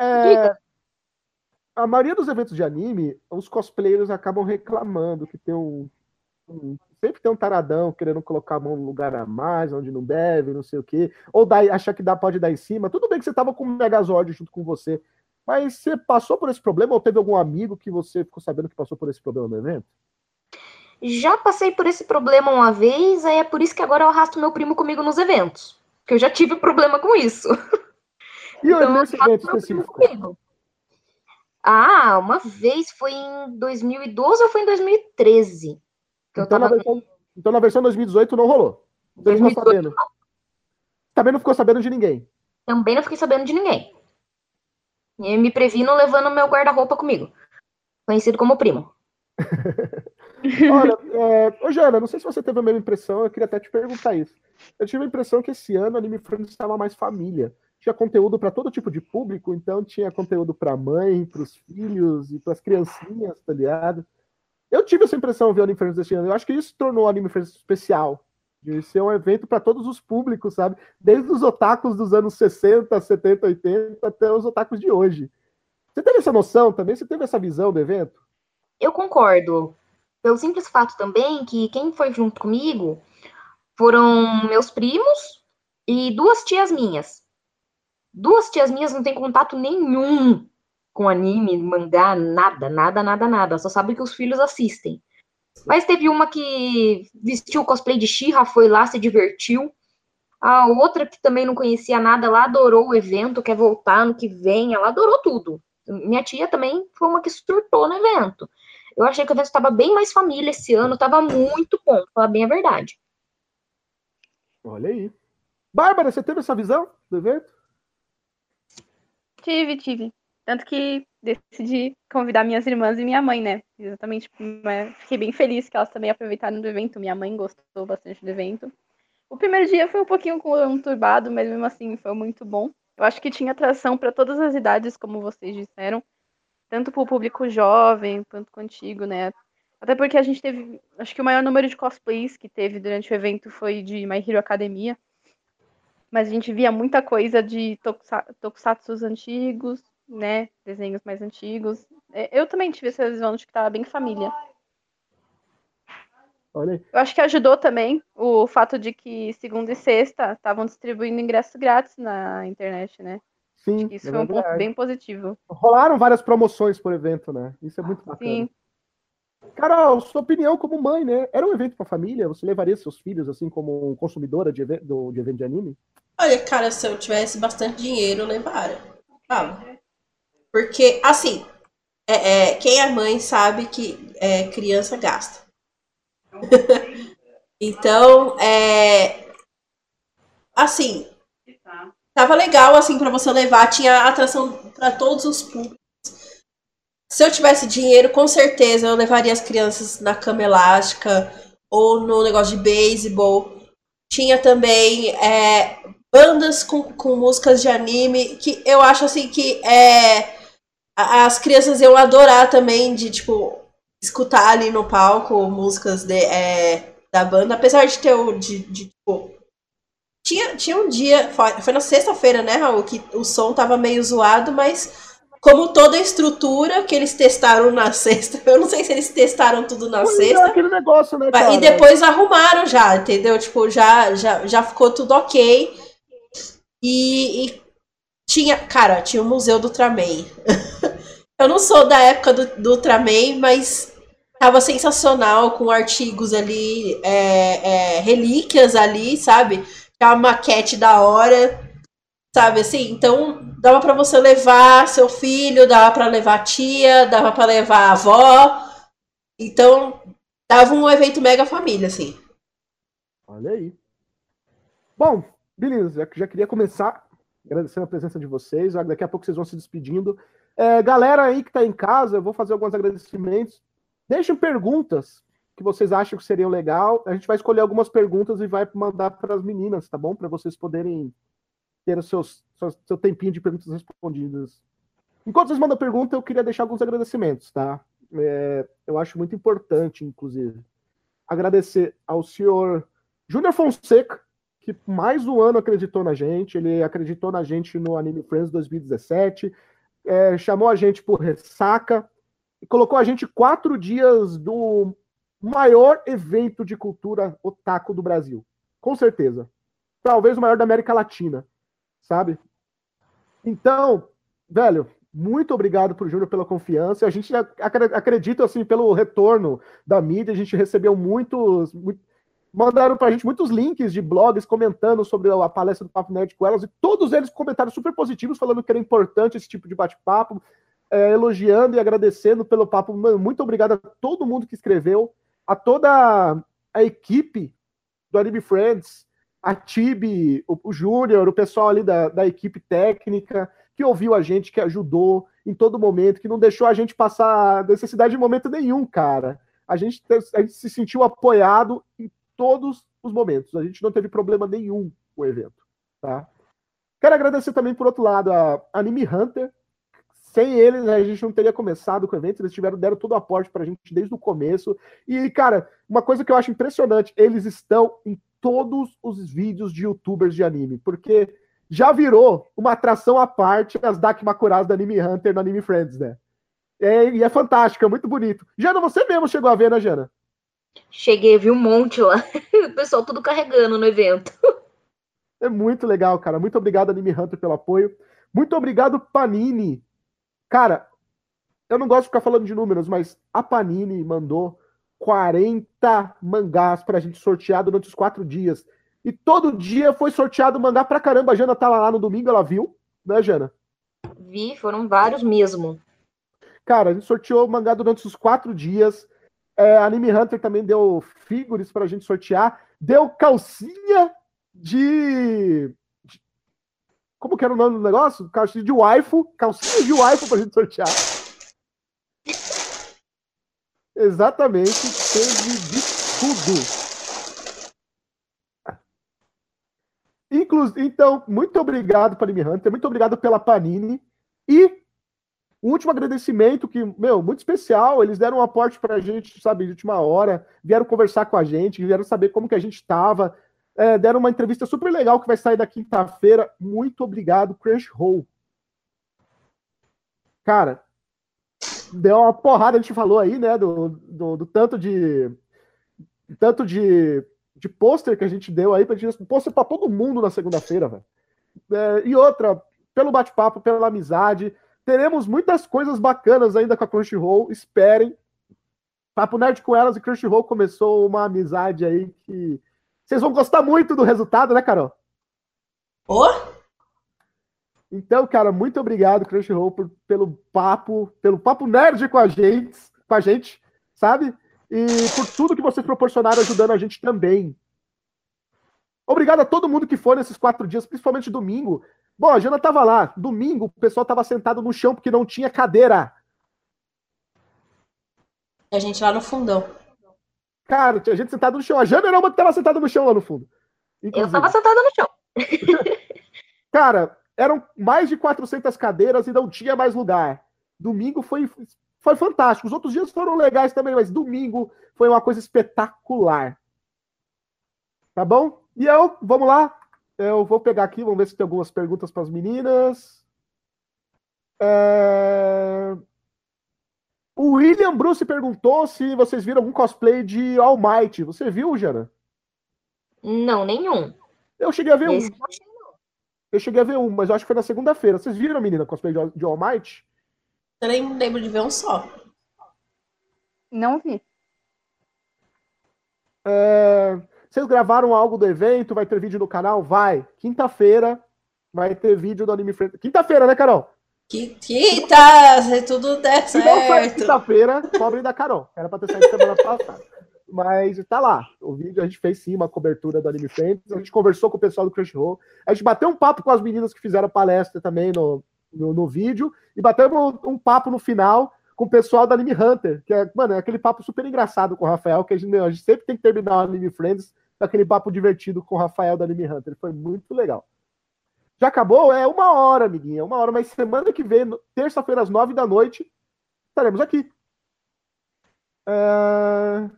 é, a maioria dos eventos de anime, os cosplayers acabam reclamando que tem um, um- Sempre tem um taradão querendo colocar a mão no lugar a mais, onde não deve, não sei o quê. Ou dá, achar que dá, pode dar em cima. Tudo bem que você tava com o Megazord junto com você. Mas você passou por esse problema ou teve algum amigo que você ficou sabendo que passou por esse problema no evento? Já passei por esse problema uma vez, aí é por isso que agora eu arrasto meu primo comigo nos eventos. Porque eu já tive problema com isso. E Então, nesse evento específico? Ah, uma vez foi em 2012 ou foi em 2013? Que eu Então na, tava versão, então na versão 2018 não rolou. Não ficou 2018 sabendo. Também não ficou sabendo de ninguém. Também não fiquei sabendo de ninguém. E me previno levando meu guarda-roupa comigo. Conhecido como primo. Olha, é, ô Jana, não sei se você teve a mesma impressão, eu queria até te perguntar isso. Eu tive a impressão que esse ano a Anime Friends estava mais família. Tinha conteúdo para todo tipo de público, então tinha conteúdo para mãe, para os filhos e para as criancinhas, tá ligado? Eu tive essa impressão ao ver o Anime Friends desse ano. Eu acho que isso tornou o Anime Friends especial. De ser um evento para todos os públicos, sabe? Desde os otakus dos anos 60, 70, 80 até os otakus de hoje. Você teve essa noção também? Você teve essa visão do evento? Eu concordo. Pelo simples fato também que quem foi junto comigo foram meus primos e duas tias minhas. Duas tias minhas não têm contato nenhum com anime, mangá, nada, nada, nada, nada. Só sabe que os filhos assistem. Mas teve uma que vestiu o cosplay de She-Ra, foi lá, se divertiu. A outra que também não conhecia nada, ela adorou o evento, quer voltar ano que vem, ela adorou tudo. Minha tia também foi uma que surtou no evento. Eu achei que o evento estava bem mais família esse ano, estava muito bom, falar bem a verdade. Olha aí. Bárbara, você teve essa visão do evento? Tive, tive. Tanto que decidi convidar minhas irmãs e minha mãe, né? Exatamente. Fiquei bem feliz que elas também aproveitaram do evento. Minha mãe gostou bastante do evento. O primeiro dia foi um pouquinho conturbado, mas mesmo assim foi muito bom. Eu acho que tinha atração para todas as idades, como vocês disseram. Tanto para o público jovem quanto contigo, né? Até porque a gente teve. Acho que o maior número de cosplays que teve durante o evento foi de My Hero Academia. Mas a gente via muita coisa de tokusa- tokusatsus antigos, né? Desenhos mais antigos. É, Eu também tive essa visão de que tava bem família. Olha. Eu acho que ajudou também o fato de que segunda e sexta estavam distribuindo ingressos grátis na internet, né? Sim, Isso é foi um ponto bem positivo. Rolaram várias promoções por evento, né? Isso é muito bacana. Sim. Carol, sua opinião como mãe, né? Era um evento para família? Você levaria seus filhos, assim, como consumidora de, eve- do- de evento de anime? Olha, cara, se eu tivesse bastante dinheiro, eu levaria. Sabe? Porque, assim, é, é, quem é mãe sabe que é, criança gasta. então, é. Assim, tava legal, assim, pra você levar. Tinha atração pra todos os públicos. Se eu tivesse dinheiro, com certeza eu levaria as crianças na cama elástica ou no negócio de beisebol. Tinha também é, bandas com, com músicas de anime que eu acho assim que é, as crianças iam adorar também de tipo escutar ali no palco músicas de, é, da banda, apesar de ter o de, de, tipo tinha, tinha um dia, foi, foi na sexta-feira, né, Raul, que o som tava meio zoado, mas como toda a estrutura que eles testaram na sexta, eu não sei se eles testaram tudo na Pois é, sexta, aquele negócio, né, cara? e depois arrumaram já, entendeu? Tipo, já, já, já ficou tudo ok. E, e tinha, cara, tinha o Museu do Ultraman. Eu não sou da época do, do Ultraman, mas tava sensacional com artigos ali, é, é, relíquias ali, sabe? Tinha uma maquete da hora, sabe assim? Então dava pra você levar seu filho, dava pra levar tia, dava pra levar avó. Então Tava um evento mega família, assim. Olha aí. Bom, beleza. Já queria começar agradecendo a presença de vocês. Daqui a pouco vocês vão se despedindo. É, galera aí que está em casa, eu vou fazer alguns agradecimentos. Deixem perguntas que vocês acham que seriam legal. A gente vai escolher algumas perguntas e vai mandar para as meninas, tá bom? Para vocês poderem ter o seus, seu tempinho de perguntas respondidas. Enquanto vocês mandam pergunta, eu queria deixar alguns agradecimentos, tá? É, eu acho muito importante, inclusive, agradecer ao senhor Júnior Fonseca, que mais um ano acreditou na gente. Ele acreditou na gente no Anime Friends 2017, é, chamou a gente por ressaca e colocou a gente quatro dias do maior evento de cultura otaku do Brasil. Com certeza. Talvez o maior da América Latina, sabe? Então, velho, muito obrigado pro Júnior pela confiança. A gente acredita, assim, pelo retorno da mídia, a gente recebeu muitos. Muito, mandaram pra gente muitos links de blogs comentando sobre a palestra do Papo Nerd com elas, e todos eles comentários super positivos, falando que era importante esse tipo de bate-papo, é, elogiando e agradecendo pelo papo. Mano, muito obrigado a todo mundo que escreveu, a toda a equipe do Anime Friends, a Tibi, o, o Júnior, o pessoal ali da, da equipe técnica que ouviu a gente, que ajudou em todo momento, que não deixou a gente passar necessidade em momento nenhum, cara. A gente, a gente se sentiu apoiado em todos os momentos. A gente não teve problema nenhum com o evento, tá? Quero agradecer também, por outro lado, a Anime Hunter. Sem eles, a gente não teria começado com o evento. Eles tiveram, deram todo o aporte pra gente desde o começo. E, cara, uma coisa que eu acho impressionante, eles estão em todos os vídeos de youtubers de anime, porque já virou uma atração à parte as Dakimakuras da Anime Hunter no Anime Friends, né? É, e é fantástico, é muito bonito. Jana, você mesmo chegou a ver, né, Jana? Cheguei, vi um monte lá. o pessoal tudo carregando no evento. É muito legal, cara. Muito obrigado, Anime Hunter, pelo apoio. Muito obrigado, Panini. Cara, eu não gosto de ficar falando de números, mas a Panini mandou 40 mangás pra gente sortear durante os quatro dias. E todo dia foi sorteado mangá pra caramba. A Jana tava lá no domingo, ela viu, né, Jana? Vi, foram vários mesmo. Cara, a gente sorteou mangá durante os quatro dias. É, Anime Hunter também deu figures pra gente sortear. Deu calcinha de. Como que era o nome do negócio? Calcinha de waifu. Calcinha de waifu pra gente sortear. Exatamente. Teve de tudo. Inclusive, então, muito obrigado, Panini Hunter, muito obrigado pela Panini. E um último agradecimento que, meu, muito especial, eles deram um aporte pra gente, sabe, de última hora, vieram conversar com a gente, vieram saber como que a gente estava, é, deram uma entrevista super legal que vai sair da quinta-feira. Muito obrigado, Crunchyroll. Cara, deu uma porrada, a gente falou aí, né, do, do, do tanto de tanto de de pôster que a gente deu aí pra gente pôster pra todo mundo na segunda-feira, velho. É, e outra, pelo bate-papo, pela amizade. Teremos muitas coisas bacanas ainda com a Crunchyroll. Esperem. Papo Nerd com elas e Crunchyroll começou uma amizade aí que vocês vão gostar muito do resultado, né, Carol? Ô? Então, cara, muito obrigado, Crunchyroll, por, pelo papo, pelo papo nerd com a gente, com a gente, sabe? e por tudo que vocês proporcionaram ajudando a gente também. Obrigado a todo mundo que foi nesses quatro dias, principalmente domingo. Bom, a Jana tava lá. Domingo, o pessoal tava sentado no chão porque não tinha cadeira. A gente lá no fundão. Cara, tinha gente sentada no chão. A Jana era uma que tava sentada no chão lá no fundo. Inclusive. Eu tava sentada no chão. Cara, eram mais de 400 cadeiras e não tinha mais lugar. Domingo foi foi fantástico. Os outros dias foram legais também, mas domingo foi uma coisa espetacular. Tá bom? E eu, vamos lá. Eu vou pegar aqui, vamos ver se tem algumas perguntas para as meninas. É... O William Bruce perguntou se vocês viram algum cosplay de All Might. Você viu, Jana? Não, nenhum. Eu cheguei a ver Esse um. Eu cheguei a ver um, mas eu acho que foi na segunda-feira. Vocês viram, menina, cosplay de All Might? Eu nem lembro de ver um só. Não vi. É... Vocês gravaram algo do evento? Vai ter vídeo no canal? Vai. Quinta-feira vai ter vídeo do Anime Friends. Quinta-feira, né, Carol? Quinta, se tudo der certo. quinta-feira, pobre da Carol. Era pra ter saído semana passada. Mas tá lá. O vídeo a gente fez sim uma cobertura do Anime Friends, a gente conversou com o pessoal do Crunchyroll, a gente bateu um papo com as meninas que fizeram palestra também no, no, no vídeo, e batemos um papo no final com o pessoal da Anime Hunter, que é, mano, é aquele papo super engraçado com o Rafael, que a gente, a gente sempre tem que terminar o Anime Friends com aquele papo divertido com o Rafael da Anime Hunter. Foi muito legal. Já acabou? É uma hora, amiguinha, uma hora, mas semana que vem, terça-feira, às nove da noite, estaremos aqui. É...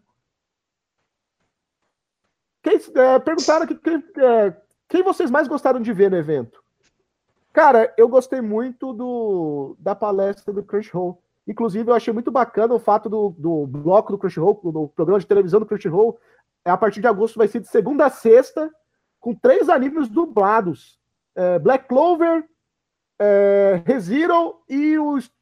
Quem, é, perguntaram aqui quem, é, quem vocês mais gostaram de ver no evento. Cara, eu gostei muito do, da palestra do Crunchyroll. Inclusive, eu achei muito bacana o fato do, do bloco do Crunchyroll, do programa de televisão do Crunchyroll, a partir de agosto vai ser de segunda a sexta, com três animes dublados. É, Black Clover, é, ReZero e os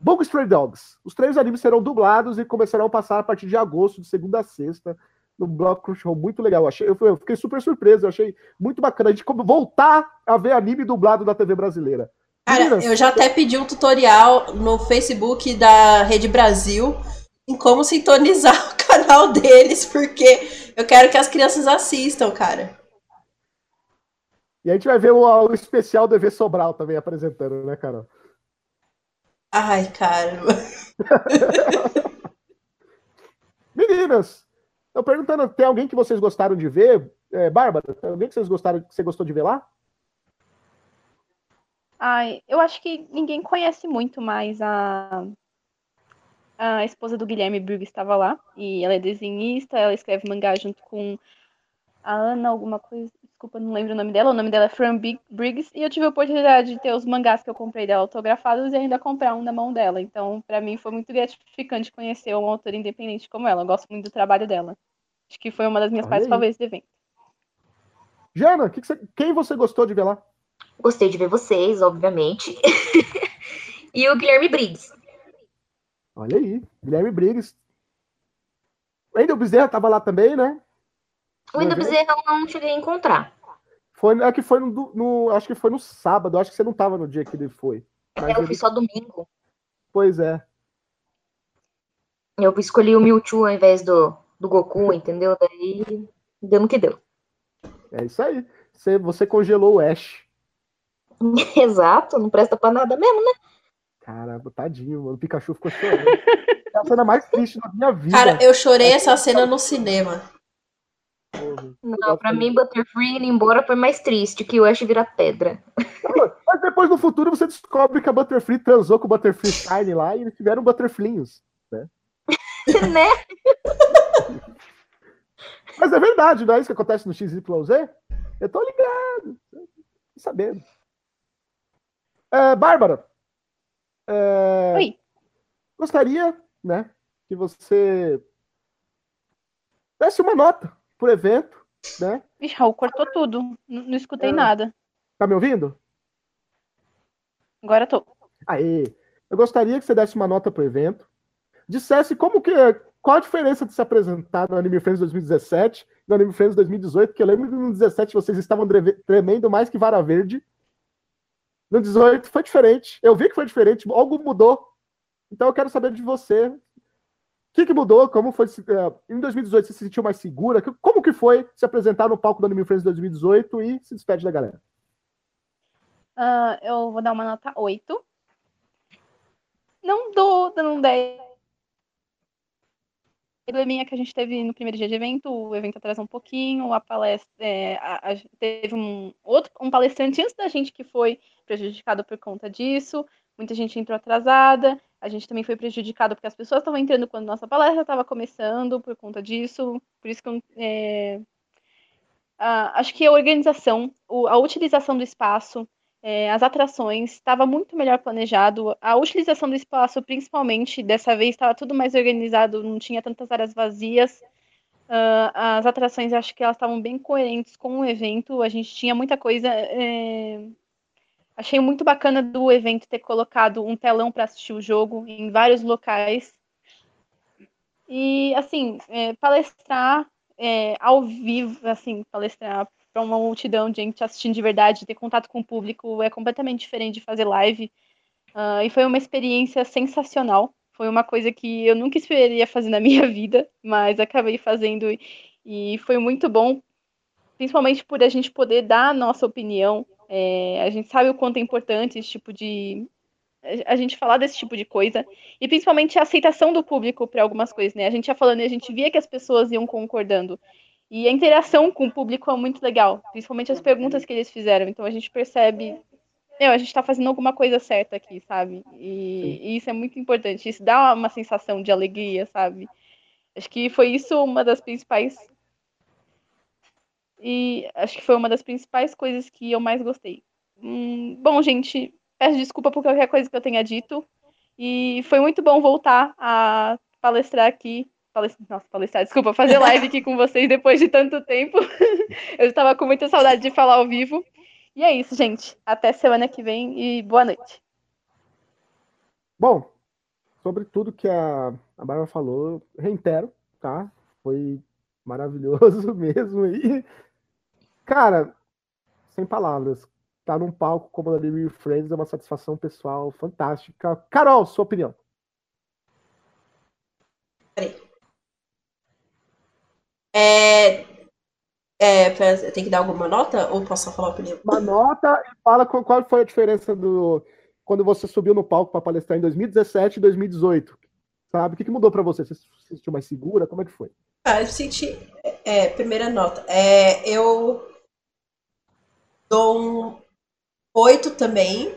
Bug Stray Dogs. Os três animes serão dublados e começarão a passar a partir de agosto, de segunda a sexta, no bloco Crunchyroll. Muito legal. Eu, achei, eu, fiquei super surpreso, eu achei muito bacana a gente voltar a ver anime dublado da TV brasileira. Cara, eu já até pedi um tutorial no Facebook da Rede Brasil em como sintonizar o canal deles, porque eu quero que as crianças assistam, cara. E a gente vai ver o, o especial do EV Sobral também apresentando, né, Carol? Ai, cara. Meninas, eu perguntando, tem alguém que vocês gostaram de ver? É, Bárbara, tem alguém que vocês gostaram, que você gostou de ver lá? Ai, eu acho que ninguém conhece muito mais a a esposa do Guilherme Briggs estava lá e ela é desenhista, ela escreve mangá junto com a Ana, alguma coisa, desculpa, não lembro o nome dela. O nome dela é Fran Briggs e eu tive a oportunidade de ter os mangás que eu comprei dela autografados e ainda comprar um na mão dela. Então, para mim foi muito gratificante conhecer uma autora independente como ela. Eu gosto muito do trabalho dela. Acho que foi uma das minhas Olha partes favoritas do evento. Jana, que que você, quem você gostou de ver lá? Gostei de ver vocês, obviamente. e o Guilherme Briggs. Olha aí, Guilherme Briggs. O Wendel Bezerra estava lá também, né? O Wendel Bezerra eu não cheguei a encontrar. Foi, é que foi no, no, Acho que foi no sábado. Acho que você não estava no dia que ele foi. Mas eu ele... fui só domingo. Pois é. Eu escolhi o Mewtwo ao invés do, do Goku, entendeu? Daí deu no que deu. É isso aí. Você, você congelou o Ash. Exato, não presta pra nada mesmo, né? Caramba, tadinho, mano. O Pikachu ficou chorando. é a cena mais triste da minha vida. Cara, eu chorei essa cena no cinema. Não, pra mim, Butterfree indo embora foi mais triste que o Ash virar pedra. Mas depois no futuro você descobre que a Butterfree transou com o Butterfree Shine lá e eles tiveram Butterflinhos, né? né? Mas é verdade, não é isso que acontece no XYZ? Eu tô ligado, tô sabendo. É, Bárbara, é, Oi. Gostaria, né, que você desse uma nota pro evento, né? Vixe, Raul, cortou tudo. Não, não escutei é. nada. Tá me ouvindo? Agora tô. Aí, eu gostaria que você desse uma nota pro evento, dissesse como que qual a diferença de se apresentar no Anime Friends 2017 e no Anime Friends 2018, porque eu lembro que no 2017 vocês estavam tremendo mais que vara verde, no 18 foi diferente. Eu vi que foi diferente, algo mudou. Então eu quero saber de você. Que, que mudou? Como foi? É, em 2018 você se sentiu mais segura? Como que foi se apresentar no palco do Anime Friends 2018 e se despede da galera? Uh, eu vou dar uma nota 8. Não dou dando 10 probleminha que a gente teve no primeiro dia de evento, o evento atrasou um pouquinho, a palestra é, a, a, teve um outro um palestrante antes da gente que foi prejudicado por conta disso, muita gente entrou atrasada, a gente também foi prejudicado porque as pessoas estavam entrando quando nossa palestra estava começando por conta disso, por isso que é, a, acho que a organização, a utilização do espaço, é, as atrações, estava muito melhor planejado. A utilização do espaço, principalmente, dessa vez estava tudo mais organizado, não tinha tantas áreas vazias. Uh, as atrações, acho que elas estavam bem coerentes com o evento. A gente tinha muita coisa. É... Achei muito bacana do evento ter colocado um telão para assistir o jogo em vários locais. E, assim, é, palestrar é, ao vivo, assim, palestrar para uma multidão de gente assistindo de verdade, ter contato com o público é completamente diferente de fazer live. Uh, e foi uma experiência sensacional. Foi uma coisa que eu nunca esperaria fazer na minha vida, mas acabei fazendo e foi muito bom, principalmente por a gente poder dar a nossa opinião. É, a gente sabe o quanto é importante esse tipo de. A gente falar desse tipo de coisa. E principalmente a aceitação do público para algumas coisas, né? A gente ia falando e a gente via que as pessoas iam concordando. E a interação com o público é muito legal, principalmente as perguntas que eles fizeram. Então a gente percebe meu, a gente tá fazendo alguma coisa certa aqui, sabe? E, e, isso é muito importante. Isso dá uma sensação de alegria, sabe? Acho que foi isso uma das principais. E acho que foi uma das principais coisas que eu mais gostei. Hum, bom, gente, peço desculpa por qualquer coisa que eu tenha dito. E foi muito bom voltar a palestrar aqui. Palestrar, nossa, palestrar, desculpa, fazer live aqui com vocês depois de tanto tempo. eu estava com muita saudade de falar ao vivo. E é isso, gente. Até semana que vem e boa noite. Bom, sobre tudo que a, a Bárbara falou, reitero, tá? Foi maravilhoso mesmo. E, cara, sem palavras. Estar tá num palco como a Living Friends é uma satisfação pessoal fantástica. Carol, sua opinião. É, é, tem que dar alguma nota ou posso só falar a opinião? Uma nota e fala qual foi a diferença do quando você subiu no palco para palestrar em 2017 e 2018. Sabe? O que, que mudou para você? Você se sentiu mais segura? Como é que foi? Ah, eu senti. É, primeira nota. É, eu dou um 8 também.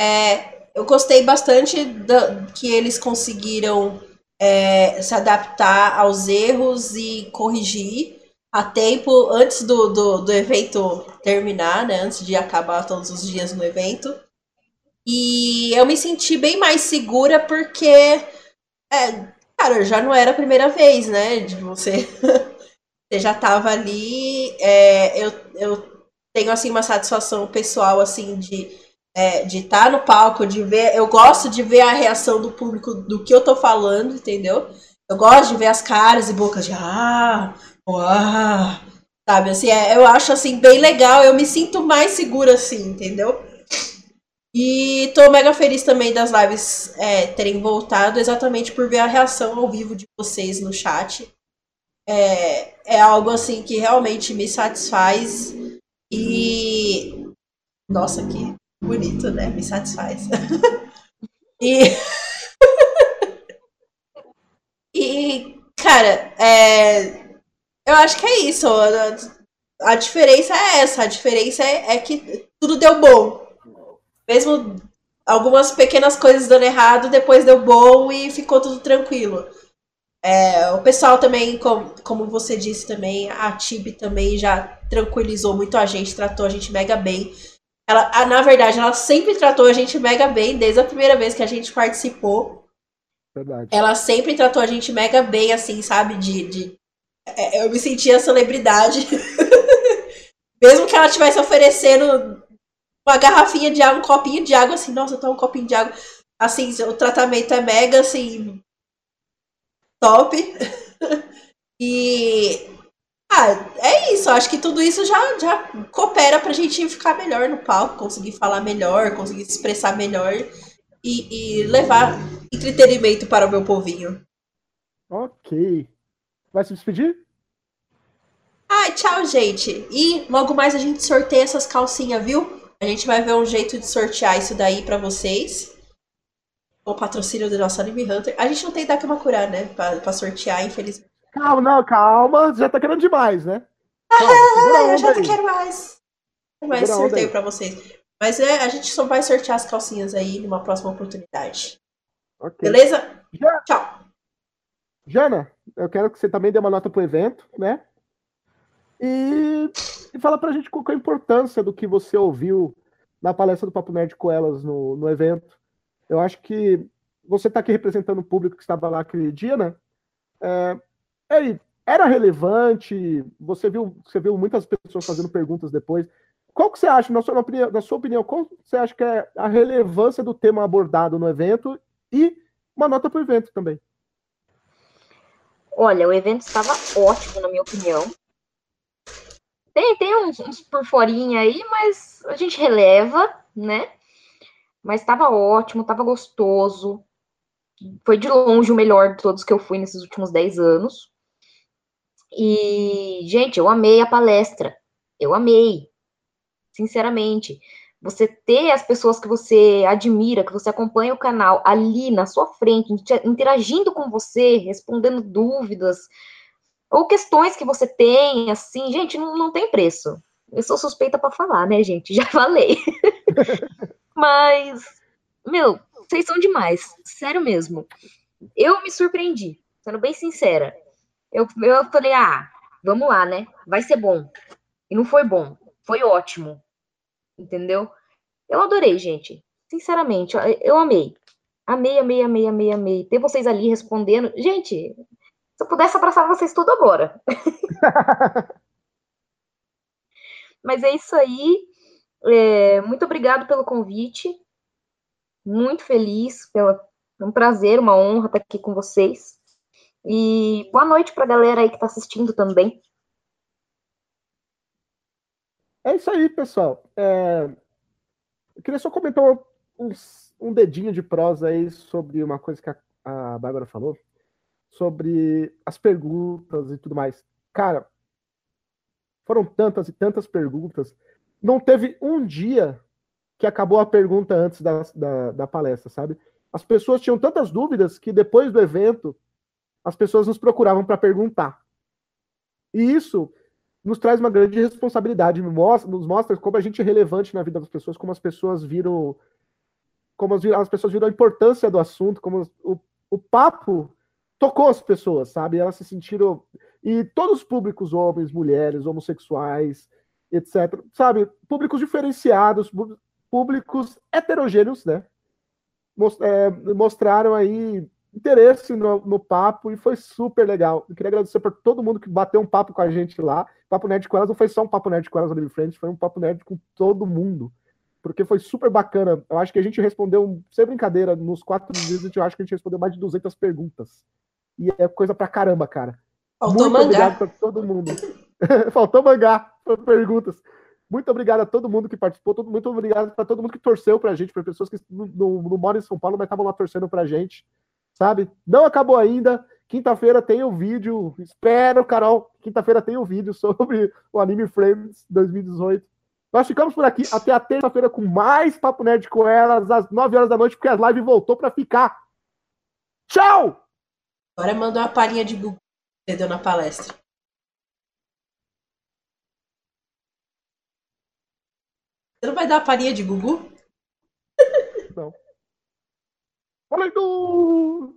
É, eu gostei bastante da, que eles conseguiram é, se adaptar aos erros e corrigir a tempo antes do, do, do evento terminar, né? Antes de acabar todos os dias no evento. E eu me senti bem mais segura porque, é, cara, já não era a primeira vez, né? De você, você já tava ali. É, eu, eu tenho assim uma satisfação pessoal assim de é, de estar tá no palco, de ver. Eu gosto de ver a reação do público do que eu tô falando, entendeu? Eu gosto de ver as caras e bocas de ah, Uau! Sabe, assim, é, eu acho assim bem legal, eu me sinto mais segura assim, entendeu? E tô mega feliz também das lives é, terem voltado, exatamente por ver a reação ao vivo de vocês no chat. É, é algo assim que realmente me satisfaz e. Nossa, que bonito, né? Me satisfaz. e. e, cara, é eu acho que é isso. A, diferença é essa. A diferença é, é, que tudo deu bom. Mesmo algumas pequenas coisas dando errado, depois deu bom e ficou tudo tranquilo. É, o pessoal também, como, como você disse também, a Tibi também já tranquilizou muito a gente, tratou a gente mega bem. Ela, na verdade, ela sempre tratou a gente mega bem, desde a primeira vez que a gente participou. Verdade. Ela sempre tratou a gente mega bem, assim, sabe? De, de é, eu me sentia celebridade. Mesmo que ela estivesse oferecendo uma garrafinha de água, um copinho de água, assim, nossa, tô um copinho de água. Assim, o tratamento é mega, assim, top. e. Ah, é isso. Acho que tudo isso já, já coopera pra gente ficar melhor no palco, conseguir falar melhor, conseguir se expressar melhor e, e levar entretenimento para o meu povinho. Ok. Vai se despedir? Ai, tchau, gente. E logo mais a gente sorteia essas calcinhas, viu? A gente vai ver um jeito de sortear isso daí para vocês. O patrocínio do nosso Anime Hunter. A gente não tem Dakimakura, né? Pra, pra sortear, infelizmente. Calma, não, calma. Já tá querendo demais, né? Calma, eu já não quero mais. Mais sorteio para vocês. Mas é, a gente só vai sortear as calcinhas aí numa próxima oportunidade. Okay. Beleza? Já. Tchau. Jana, eu quero que você também dê uma nota pro evento, né? E, e fala pra gente qual é a importância do que você ouviu na palestra do Papo Nerd com elas no, no evento. Eu acho que você está aqui representando o público que estava lá aquele dia, né? É, é, era relevante, você viu, você viu muitas pessoas fazendo perguntas depois. Qual que você acha, na sua opinião, na sua opinião, qual você acha que é a relevância do tema abordado no evento e uma nota para o evento também? Olha, o evento estava ótimo, na minha opinião. Tem, tem uns, uns por forinha aí, mas a gente releva, né? Mas estava ótimo, estava gostoso. foi de longe o melhor de todos que eu fui nesses últimos 10 anos. E, gente, eu amei a palestra. Eu amei. Sinceramente. Você ter as pessoas que você admira, que você acompanha o canal ali na sua frente, interagindo com você, respondendo dúvidas, ou questões que você tem, assim, gente, não, não tem preço. Eu sou suspeita para falar, né, gente? Já falei. Mas, meu, vocês são demais. Sério mesmo. Eu me surpreendi, sendo bem sincera. Eu, eu falei, ah, vamos lá, né? Vai ser bom. E não foi bom. Foi ótimo. Entendeu? Eu adorei, gente. Sinceramente, eu amei. Amei, amei, amei, amei, amei. Ter vocês ali respondendo. Gente, se eu pudesse abraçar vocês tudo agora. Mas é isso aí. É, muito obrigado pelo convite. Muito feliz. Pela, é um prazer, uma honra estar aqui com vocês. E boa noite para a galera aí que está assistindo também. É isso aí, pessoal. É... Eu queria só comentar um, um, dedinho de prosa aí sobre uma coisa que a, a Bárbara falou, sobre as perguntas e tudo mais. Cara, foram tantas e tantas perguntas. Não teve um dia que acabou a pergunta antes da, da, da palestra, sabe? As pessoas tinham tantas dúvidas que depois do evento as pessoas nos procuravam para perguntar. E isso nos traz uma grande responsabilidade, nos mostra como a gente é relevante na vida das pessoas, como as pessoas viram, como as, as pessoas viram a importância do assunto, como o, o papo tocou as pessoas, sabe? Elas se sentiram e todos os públicos, homens, mulheres, homossexuais, etc., sabe? Públicos diferenciados, públicos heterogêneos, né? É, mostraram aí interesse no, no, papo e foi super legal. Eu queria agradecer por todo mundo que bateu um papo com a gente lá. Papo Nerd com elas não foi só um papo nerd com elas no Livre Friends, foi um papo nerd com todo mundo. Porque foi super bacana. Eu acho que a gente respondeu, sem brincadeira, nos quatro dias, eu acho que a gente respondeu mais de 200 perguntas. E é coisa pra caramba, cara. Faltou Muito mangá. obrigado pra todo mundo. Faltou mangá perguntas. Muito obrigado a todo mundo que participou, todo, muito obrigado para todo mundo que torceu pra gente, para pessoas que não, não, não moram em São Paulo, mas estavam lá torcendo pra gente sabe? Não acabou ainda. Quinta-feira tem o vídeo. Espero, Carol. Quinta-feira tem o vídeo sobre o Anime Frames 2018. Nós ficamos por aqui até a terça-feira com mais Papo Nerd com elas, às 9 horas da noite, porque a live voltou para ficar. Tchau! Agora manda uma palhinha de que você deu na palestra. Você não vai dar a palhinha de Gugu? Não. Falei do!